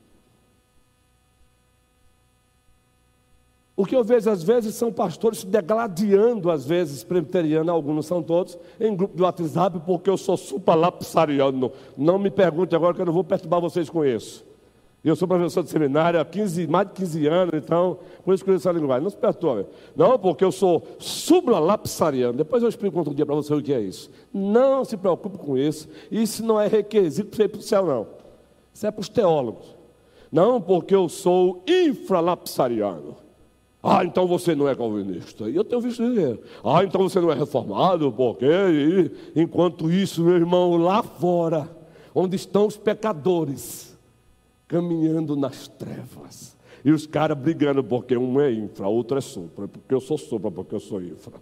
O que eu vejo às vezes são pastores se degladiando, às vezes, presbiteriano, alguns não são todos, em grupo de WhatsApp, porque eu sou supralapsariano. Não me pergunte agora que eu não vou perturbar vocês com isso. Eu sou professor de seminário há 15, mais de 15 anos, então, por isso que eu essa linguagem. Não se perturbe. Não, porque eu sou supralapsariano. Depois eu explico outro dia para você o que é isso. Não se preocupe com isso. Isso não é requisito para ir para o céu, não. Isso é para os teólogos. Não, porque eu sou infralapsariano. Ah, então você não é calvinista. E eu tenho visto dizer. Ah, então você não é reformado, porque enquanto isso, meu irmão, lá fora, onde estão os pecadores, caminhando nas trevas. E os caras brigando, porque um é infra, outro é supra, porque eu sou supra, porque eu sou infra.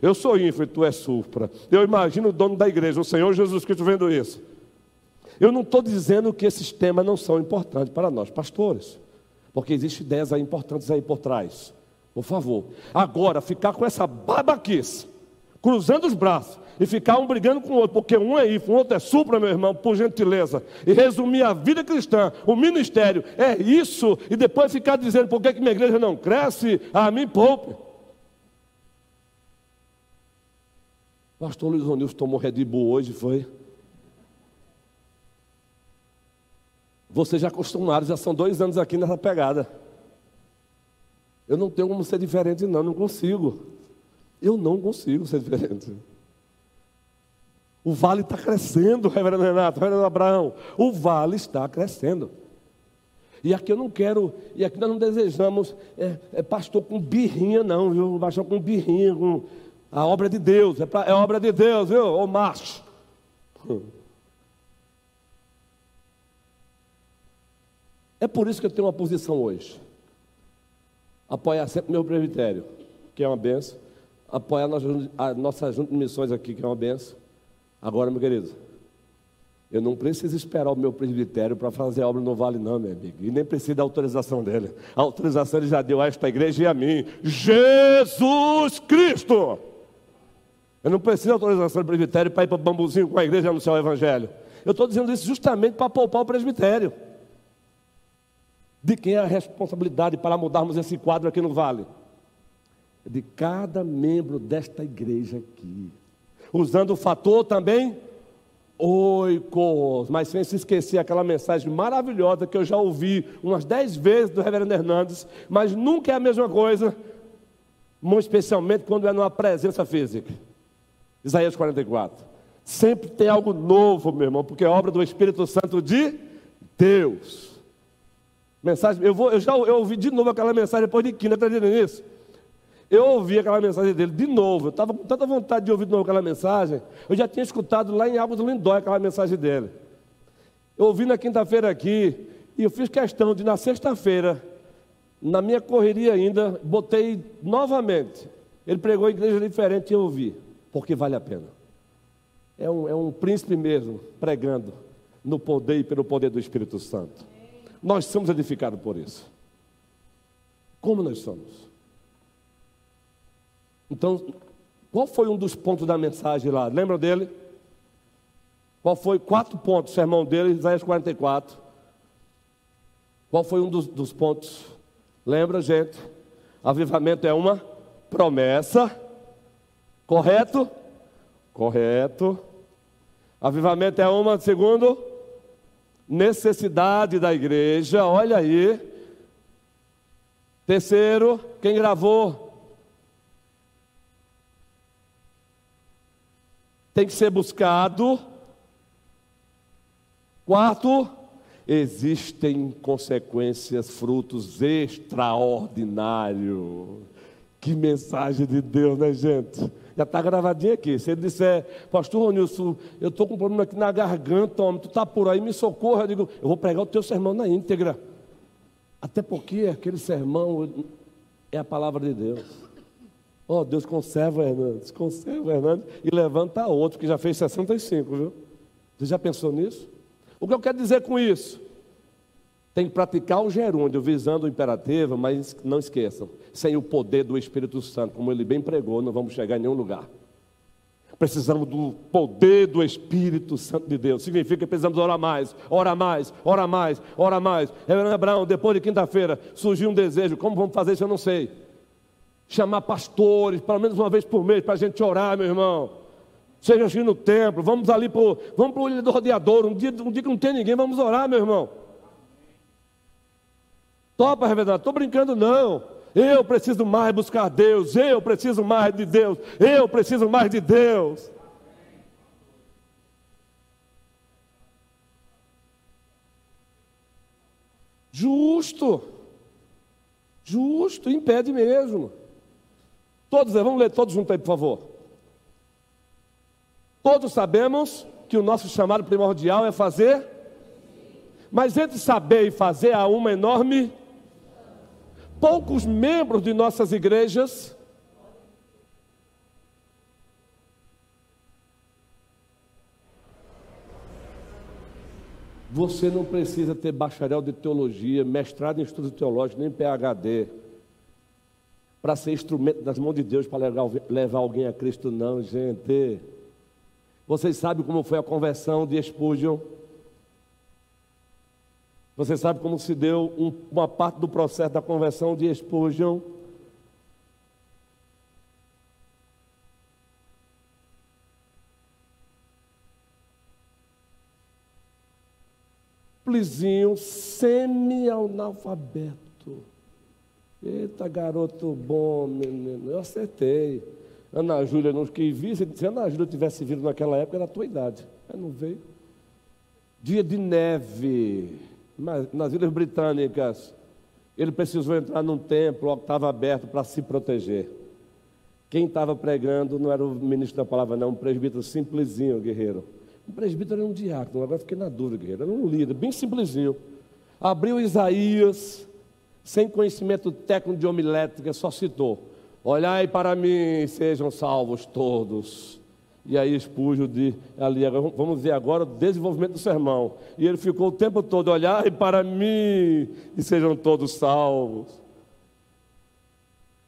Eu sou infra e tu é supra. Eu imagino o dono da igreja, o Senhor Jesus Cristo, vendo isso. Eu não estou dizendo que esses temas não são importantes para nós, pastores, porque existem ideias aí importantes aí por trás. Por favor. Agora, ficar com essa babaquice, cruzando os braços, e ficar um brigando com o outro, porque um é IFO, o outro é supra, meu irmão, por gentileza, e resumir a vida cristã, o ministério, é isso, e depois ficar dizendo por que, que minha igreja não cresce, a mim poupe. Pastor Luiz Onilson tomou Red Bull hoje, foi? Vocês já acostumaram, já são dois anos aqui nessa pegada. Eu não tenho como ser diferente, não, não consigo. Eu não consigo ser diferente. O vale está crescendo, reverendo Renato, reverendo Abraão. O vale está crescendo. E aqui eu não quero, e aqui nós não desejamos é, é pastor com birrinha, não, viu? Pastor com birrinha, com a obra de Deus, é, pra, é obra de Deus, viu? Ô macho. É por isso que eu tenho uma posição hoje apoiar sempre o meu presbitério, que é uma benção, apoiar a nossa, a junta de missões aqui, que é uma benção. Agora, meu querido, Eu não preciso esperar o meu presbitério para fazer obra no vale, não, meu amigo. E nem preciso da autorização dele. A autorização ele já deu a esta igreja e a mim. Jesus Cristo! Eu não preciso da autorização do presbitério para ir para o bambuzinho com a igreja anunciar o evangelho. Eu estou dizendo isso justamente para poupar o presbitério. De quem é a responsabilidade para mudarmos esse quadro aqui no vale? De cada membro desta igreja aqui. Usando o fator também oikos, mas sem se esquecer aquela mensagem maravilhosa que eu já ouvi umas dez vezes do reverendo Hernandes, mas nunca é a mesma coisa, muito especialmente quando é numa presença física. Isaías 44. Sempre tem algo novo, meu irmão, porque é obra do Espírito Santo de Deus. Mensagem, eu, vou, eu já eu ouvi de novo aquela mensagem depois de quinta, acredita nisso? Eu ouvi aquela mensagem dele de novo. Eu estava com tanta vontade de ouvir de novo aquela mensagem. Eu já tinha escutado lá em Águas do Lindóia aquela mensagem dele. Eu ouvi na quinta-feira aqui. E eu fiz questão de, na sexta-feira, na minha correria ainda, botei novamente. Ele pregou em igreja diferente e eu ouvi. Porque vale a pena. É um, é um príncipe mesmo, pregando no poder e pelo poder do Espírito Santo. Nós somos edificados por isso. Como nós somos? Então, qual foi um dos pontos da mensagem lá? Lembra dele? Qual foi? Quatro pontos, sermão dele, Isaías 44. Qual foi um dos, dos pontos? Lembra, gente? Avivamento é uma promessa. Correto? Correto. Avivamento é uma, segundo, necessidade da igreja. Olha aí. Terceiro, quem gravou? tem que ser buscado. Quarto, existem consequências, frutos extraordinários. Que mensagem de Deus, né, gente? Já está gravadinho aqui. Se ele disser, Pastor Ronilson, eu estou com um problema aqui na garganta, homem, tu está por aí, me socorra. Eu digo, eu vou pregar o teu sermão na íntegra. Até porque aquele sermão é a palavra de Deus. Oh, Deus conserva Hernandes, conserva Hernandes e levanta outro que já fez 65, viu? Você já pensou nisso? O que eu quero dizer com isso? Tem que praticar o gerúndio, visando o imperativo, mas não esqueçam, sem o poder do Espírito Santo, como ele bem pregou, não vamos chegar em nenhum lugar. Precisamos do poder do Espírito Santo de Deus. Significa que precisamos orar mais, orar mais, orar mais, orar mais. Reverendo Abraão, depois de quinta-feira, surgiu um desejo. Como vamos fazer isso? Eu não sei chamar pastores, pelo menos uma vez por mês, para a gente orar, meu irmão. Seja aqui no templo, vamos ali para o Ilha do Rodeador, um dia, um dia que não tem ninguém, vamos orar, meu irmão. Topa, reverendo, estou brincando não. Eu preciso mais buscar Deus, eu preciso mais de Deus, eu preciso mais de Deus. Justo, justo, impede mesmo. Todos, vamos ler todos juntos aí, por favor. Todos sabemos que o nosso chamado primordial é fazer, mas entre saber e fazer há uma enorme. Poucos membros de nossas igrejas Você não precisa ter bacharel de teologia, mestrado em estudo teológico, nem PhD para ser instrumento das mãos de Deus para levar, levar alguém a Cristo, não, gente. Vocês sabem como foi a conversão de Spurgeon? Você sabe como se deu um, uma parte do processo da conversão de Spurgeon? Plizinho semi-analfabeto. Eita, garoto bom, menino. Eu acertei. Ana Júlia não quis vir. Se Ana Júlia tivesse vindo naquela época, era a tua idade. Mas não veio. Dia de neve. Nas Ilhas Britânicas. Ele precisou entrar num templo que estava aberto para se proteger. Quem estava pregando não era o ministro da palavra, não, um presbítero simplesinho, guerreiro. Um presbítero era um diácono, agora fiquei na dúvida, guerreiro. Era um líder, bem simplesinho. Abriu Isaías, sem conhecimento técnico de homilética, só citou: Olhai para mim, sejam salvos todos. E aí Espúgio de ali, vamos ver agora o desenvolvimento do sermão. E ele ficou o tempo todo, olhai para mim e sejam todos salvos.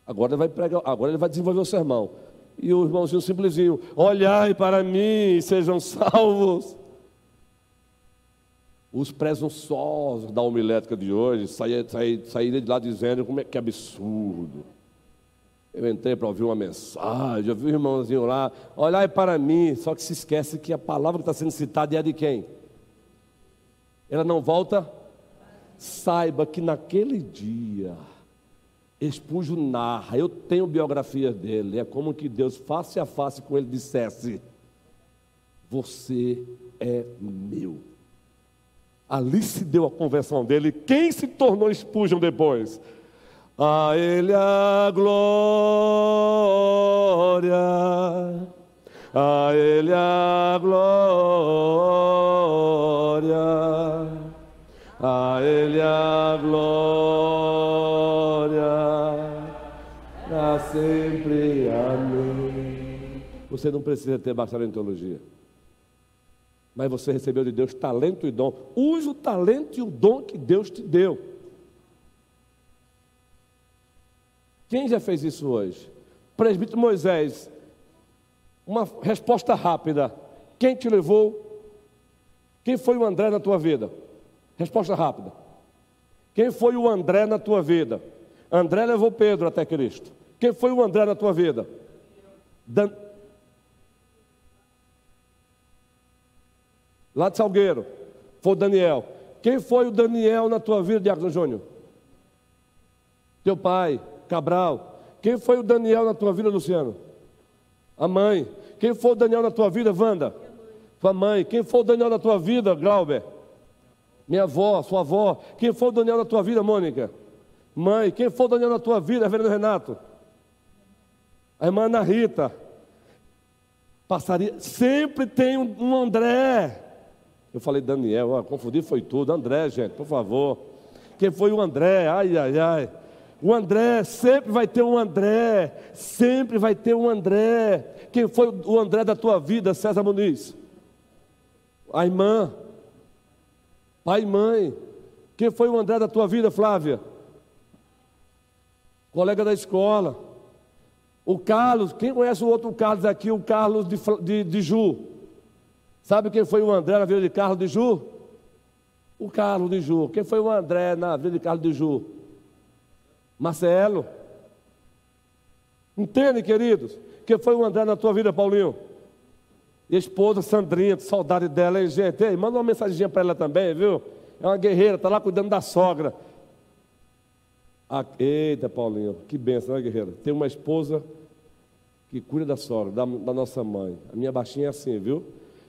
Agora ele vai pregar, agora ele vai desenvolver o sermão. E o irmãozinho simplesinho, olhai para mim e sejam salvos. Os presunçosos da homilética de hoje saíram saí, saí de lá dizendo como é que absurdo. Eu entrei para ouvir uma mensagem, eu vi o irmãozinho lá, olhai para mim, só que se esquece que a palavra que está sendo citada é de quem? Ela não volta? Saiba que naquele dia, Espúgio narra, eu tenho biografia dele, é como que Deus, face a face com ele, dissesse: Você é meu. Ali se deu a conversão dele. Quem se tornou Spurgeon depois? A Ele a glória, a Ele a glória, a Ele a glória, para sempre. Amém. Você não precisa ter bastante em teologia mas você recebeu de Deus talento e dom. Use o talento e o dom que Deus te deu. Quem já fez isso hoje? Presbítero Moisés, uma resposta rápida. Quem te levou? Quem foi o André na tua vida? Resposta rápida. Quem foi o André na tua vida? André levou Pedro até Cristo. Quem foi o André na tua vida? Dan... Lá de Salgueiro, foi o Daniel. Quem foi o Daniel na tua vida, Diácono Júnior? Teu pai, Cabral. Quem foi o Daniel na tua vida, Luciano? A mãe. Quem foi o Daniel na tua vida, Wanda? Tua mãe. Quem foi o Daniel na tua vida, Glauber? Minha avó, sua avó. Quem foi o Daniel na tua vida, Mônica? Mãe. Quem foi o Daniel na tua vida, Reverendo Renato? A irmã Ana Rita. Passaria. Sempre tem um André. Eu falei Daniel, ó, confundi foi tudo. André, gente, por favor. Quem foi o André? Ai, ai, ai. O André, sempre vai ter um André. Sempre vai ter um André. Quem foi o André da tua vida, César Muniz? A irmã. Pai e mãe. Quem foi o André da tua vida, Flávia? Colega da escola. O Carlos, quem conhece o outro Carlos aqui? O Carlos de, de, de Ju. Sabe quem foi o André na vida de Carlos de Ju? O Carlos de Ju. Quem foi o André na vida de Carlos de Ju? Marcelo. Entende, queridos? Quem foi o André na tua vida, Paulinho? E esposa Sandrinha, saudade dela, hein, gente? Ei, manda uma mensaginha para ela também, viu? É uma guerreira, está lá cuidando da sogra. Ah, eita, Paulinho, que benção, né, guerreira? Tem uma esposa que cuida da sogra, da, da nossa mãe. A minha baixinha é assim, viu?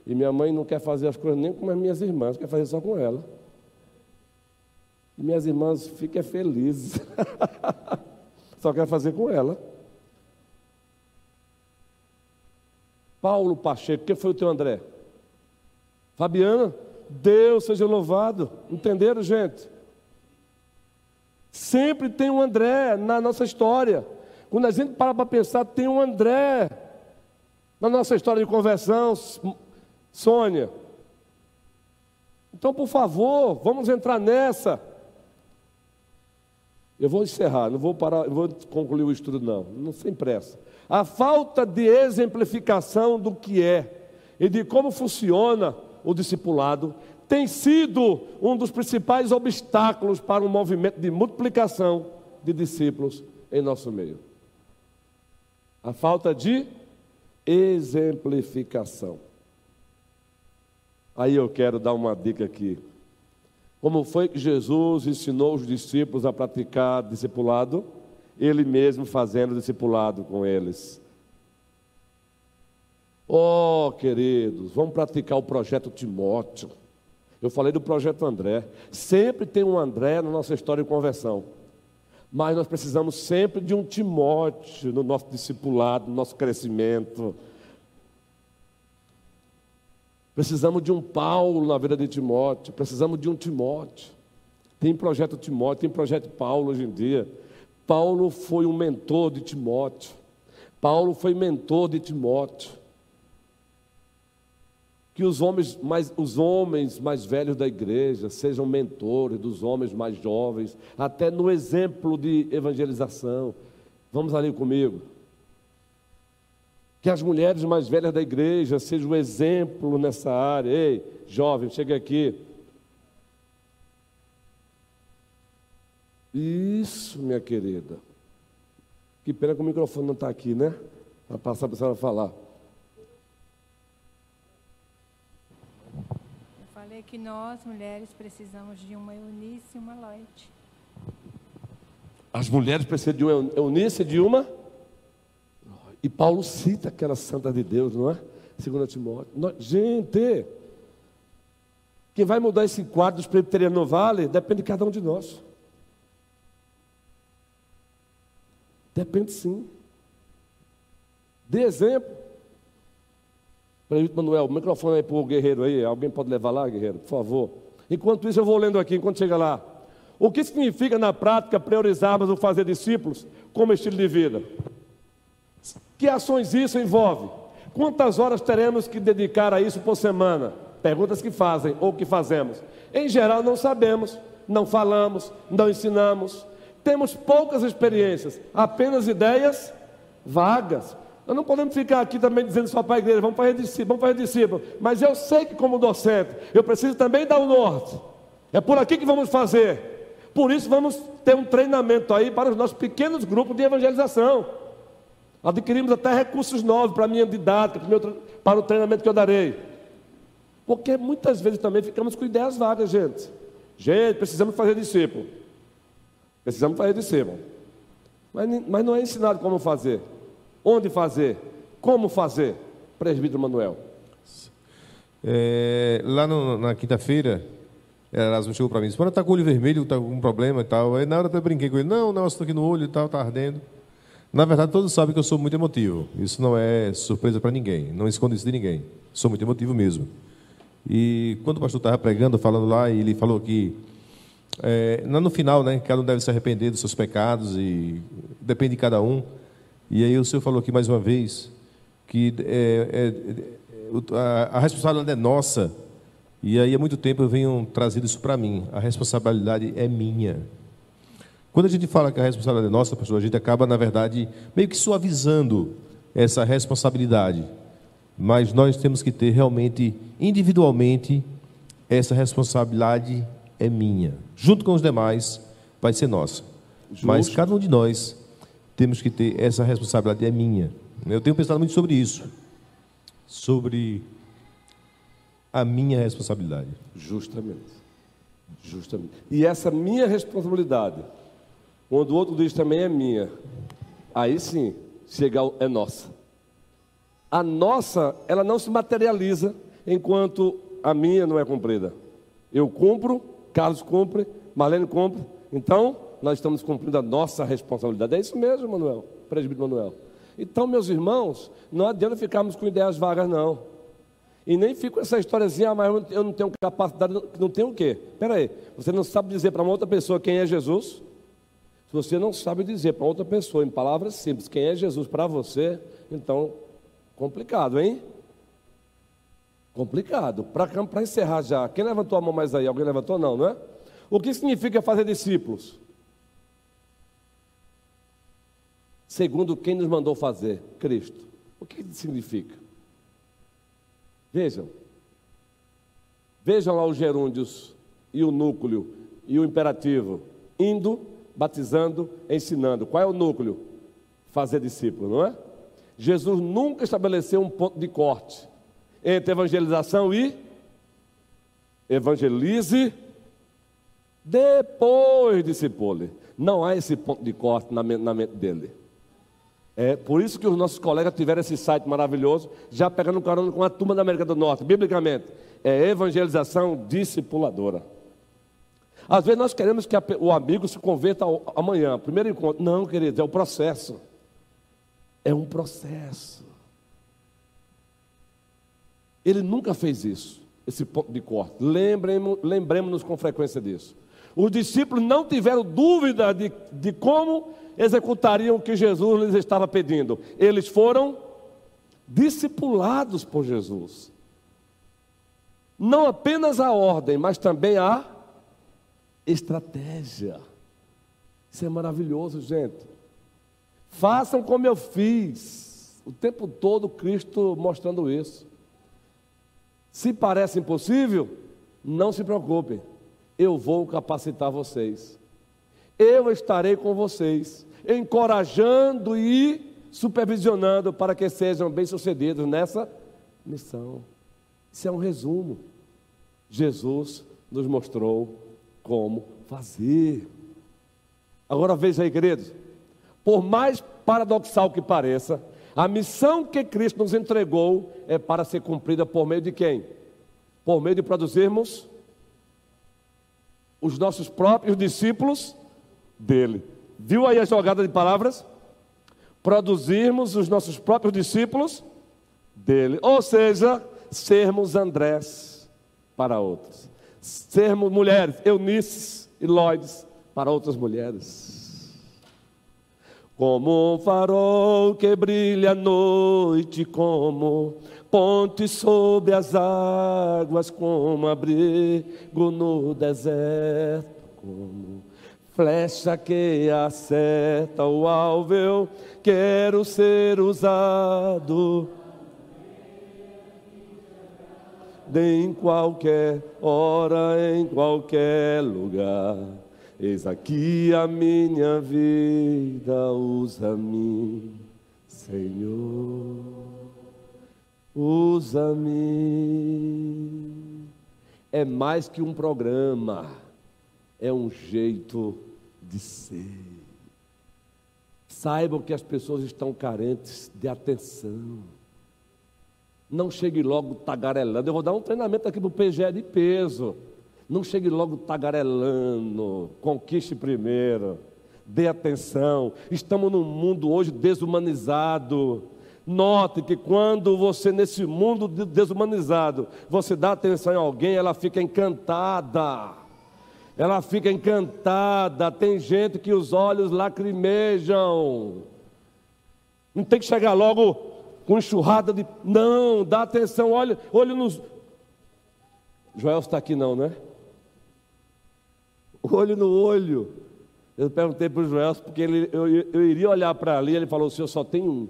E minha mãe não quer fazer as coisas nem com as minhas irmãs, quer fazer só com ela. E minhas irmãs ficam felizes. só quer fazer com ela. Paulo Pacheco, quem foi o teu André? Fabiana, Deus seja louvado. Entenderam, gente? Sempre tem um André na nossa história. Quando a gente para para pensar, tem um André na nossa história de conversão, Sônia. Então, por favor, vamos entrar nessa. Eu vou encerrar, não vou parar, vou concluir o estudo, não, não sem pressa. A falta de exemplificação do que é e de como funciona o discipulado tem sido um dos principais obstáculos para um movimento de multiplicação de discípulos em nosso meio. A falta de exemplificação. Aí eu quero dar uma dica aqui. Como foi que Jesus ensinou os discípulos a praticar discipulado? Ele mesmo fazendo discipulado com eles. Oh, queridos, vamos praticar o projeto Timóteo. Eu falei do projeto André. Sempre tem um André na nossa história de conversão. Mas nós precisamos sempre de um Timóteo no nosso discipulado, no nosso crescimento. Precisamos de um Paulo na vida de Timóteo, precisamos de um Timóteo. Tem projeto Timóteo, tem projeto Paulo hoje em dia. Paulo foi um mentor de Timóteo. Paulo foi mentor de Timóteo. que os homens, mais, os homens mais velhos da igreja sejam mentores dos homens mais jovens, até no exemplo de evangelização. Vamos ali comigo. Que as mulheres mais velhas da igreja sejam um exemplo nessa área. Ei, jovem, chega aqui. Isso, minha querida. Que pena que o microfone não está aqui, né? Para passar para a senhora falar. falei que nós, mulheres, precisamos de uma Eunice e uma Loite. As mulheres precisam de uma Eunice e de uma. E Paulo cita aquela santa de Deus, não é? Segundo Timóteo. Gente, quem vai mudar esse quadro dos presbiterianos no vale depende de cada um de nós. Depende sim. Dê exemplo. Prefeito Manuel, o microfone aí para o guerreiro aí. Alguém pode levar lá, guerreiro, por favor. Enquanto isso, eu vou lendo aqui, enquanto chega lá. O que significa na prática priorizarmos o fazer discípulos como estilo de vida? Que ações isso envolve? Quantas horas teremos que dedicar a isso por semana? Perguntas que fazem ou que fazemos. Em geral, não sabemos, não falamos, não ensinamos. Temos poucas experiências, apenas ideias vagas. Nós não podemos ficar aqui também dizendo só para a igreja, vamos fazer discípulo, vamos fazer discípulo. Mas eu sei que como docente, eu preciso também dar o norte. É por aqui que vamos fazer. Por isso vamos ter um treinamento aí para os nossos pequenos grupos de evangelização. Adquirimos até recursos novos para a minha didática, para o, meu, para o treinamento que eu darei. Porque muitas vezes também ficamos com ideias vagas, gente. Gente, precisamos fazer discípulo. Precisamos fazer discípulo. Mas, mas não é ensinado como fazer onde fazer, como fazer. Presbítero Manuel. É, lá no, na quinta-feira, Erasmo chegou para mim e disse: está com o olho vermelho, está com um problema e tal. Aí na hora eu brinquei com ele: Não, não, estou aqui no olho e tal, está ardendo. Na verdade, todos sabem que eu sou muito emotivo. Isso não é surpresa para ninguém. Não escondo isso de ninguém. Sou muito emotivo mesmo. E quando o pastor estava pregando, falando lá, ele falou que é, no final, né, cada um deve se arrepender dos seus pecados e depende de cada um. E aí o senhor falou aqui mais uma vez que é, é, a, a, responsabilidade é nossa. E aí há muito tempo eu venho trazendo isso para mim. A responsabilidade é minha. Quando a gente fala que a responsabilidade é nossa, pastor, a gente acaba, na verdade, meio que suavizando essa responsabilidade. Mas nós temos que ter realmente, individualmente, essa responsabilidade é minha. Junto com os demais, vai ser nossa. Justo. Mas cada um de nós temos que ter essa responsabilidade, é minha. Eu tenho pensado muito sobre isso, sobre a minha responsabilidade. Justamente. Justamente. E essa minha responsabilidade, quando o outro diz também é minha, aí sim, chega é nossa. A nossa, ela não se materializa enquanto a minha não é cumprida. Eu cumpro, Carlos cumpre, Marlene cumpre. Então, nós estamos cumprindo a nossa responsabilidade. É isso mesmo, Manuel, presbítero Manuel. Então, meus irmãos, não adianta ficarmos com ideias vagas, não. E nem fico essa historiazinha, ah, mas eu não tenho capacidade, não tenho o quê? Espera aí, você não sabe dizer para uma outra pessoa quem é Jesus? Você não sabe dizer para outra pessoa, em palavras simples, quem é Jesus para você, então, complicado, hein? Complicado. Para encerrar já, quem levantou a mão mais aí? Alguém levantou? Não, não é? O que significa fazer discípulos? segundo quem nos mandou fazer, Cristo. O que significa? Vejam. Vejam lá os gerúndios e o núcleo e o imperativo. Indo, batizando, ensinando. Qual é o núcleo? Fazer discípulo, não é? Jesus nunca estabeleceu um ponto de corte entre evangelização e evangelize, depois discipule. Não há esse ponto de corte na mente dele. É por isso que os nossos colegas tiveram esse site maravilhoso, já pegando carona com a turma da América do Norte, biblicamente. É evangelização discipuladora. Às vezes nós queremos que o amigo se converta amanhã, primeiro encontro. Não, querido, é o processo. É um processo. Ele nunca fez isso, esse ponto de corte. Lembremos-nos com frequência disso. Os discípulos não tiveram dúvida de, de como executariam o que Jesus lhes estava pedindo. Eles foram discipulados por Jesus. não apenas a ordem, mas também a estratégia. Isso é maravilhoso, gente. Façam como eu fiz. O tempo todo Cristo mostrando isso. Se parece impossível, não se preocupem. Eu vou capacitar vocês. Eu estarei com vocês, encorajando e supervisionando para que sejam bem-sucedidos nessa missão. Isso é um resumo. Jesus nos mostrou como fazer. Agora veja aí, queridos. Por mais paradoxal que pareça, a missão que Cristo nos entregou é para ser cumprida por meio de quem? Por meio de produzirmos os nossos próprios discípulos dele. Viu aí a jogada de palavras? Produzirmos os nossos próprios discípulos dele. Ou seja, sermos Andrés para outros. Sermos mulheres, Eunices e Loides para outras mulheres. Como um farol que brilha à noite, como ponte sobre as águas, como abrigo no deserto, como flecha que acerta o alvo, eu quero ser usado em qualquer hora, em qualquer lugar. Eis aqui a minha vida, usa-me, Senhor, usa-me. É mais que um programa, é um jeito de ser. Saibam que as pessoas estão carentes de atenção. Não chegue logo tagarelando. Eu vou dar um treinamento aqui para o PGE de peso. Não chegue logo tagarelando. Conquiste primeiro. Dê atenção. Estamos num mundo hoje desumanizado. Note que quando você, nesse mundo desumanizado, você dá atenção a alguém, ela fica encantada. Ela fica encantada. Tem gente que os olhos lacrimejam. Não tem que chegar logo com enxurrada de. Não, dá atenção, olha, olha nos. Joel está aqui não, né? Olho no olho. Eu perguntei para o Joel porque ele, eu, eu iria olhar para ali, ele falou: o senhor só tem um.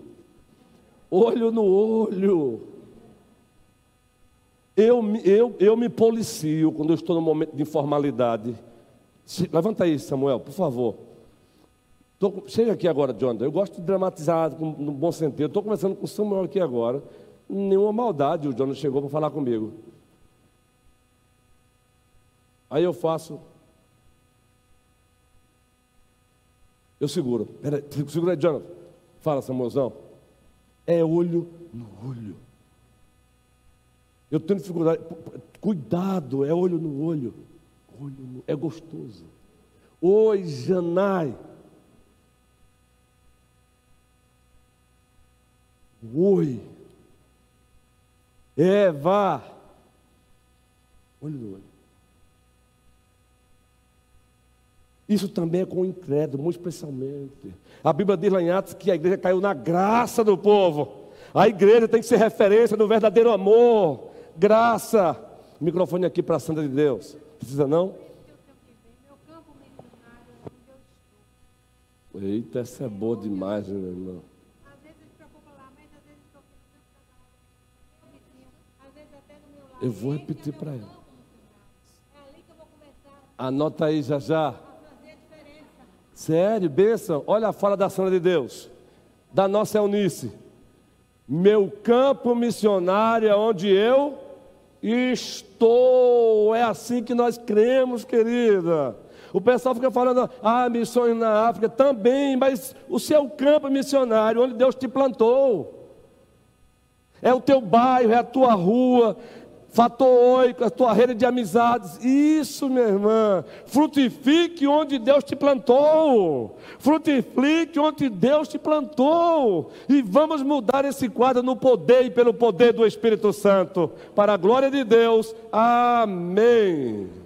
Olho no olho. Eu, eu, eu me policio quando eu estou no momento de informalidade. Levanta aí, Samuel, por favor. Tô, chega aqui agora, Jonathan. Eu gosto de dramatizar no bom sentido. Estou conversando com o Samuel aqui agora. Nenhuma maldade, o Jonathan chegou para falar comigo. Aí eu faço. Eu seguro. Peraí, segura aí, Jonathan. Fala, Samuelzão. É olho no olho. Eu tenho dificuldade. Cuidado, é olho no olho. olho no... É gostoso. Oi, Janai. Oi. Eva. Olho no olho. Isso também é com o incrédulo, muito especialmente. A Bíblia diz lá em Atos que a igreja caiu na graça do povo. A igreja tem que ser referência do verdadeiro amor. Graça. Microfone aqui para a Santa de Deus. Precisa não? Eita, essa é boa demais, meu irmão. Eu vou repetir para ela. Anota aí já já. Sério, bênção. Olha a fala da Santa de Deus, da nossa Eunice. Meu campo missionário é onde eu estou. É assim que nós cremos, querida. O pessoal fica falando, ah, missões na África também, mas o seu campo missionário, onde Deus te plantou. É o teu bairro, é a tua rua, Fator 8, a tua rede de amizades. Isso, minha irmã. Frutifique onde Deus te plantou. Frutifique onde Deus te plantou. E vamos mudar esse quadro no poder e pelo poder do Espírito Santo. Para a glória de Deus. Amém.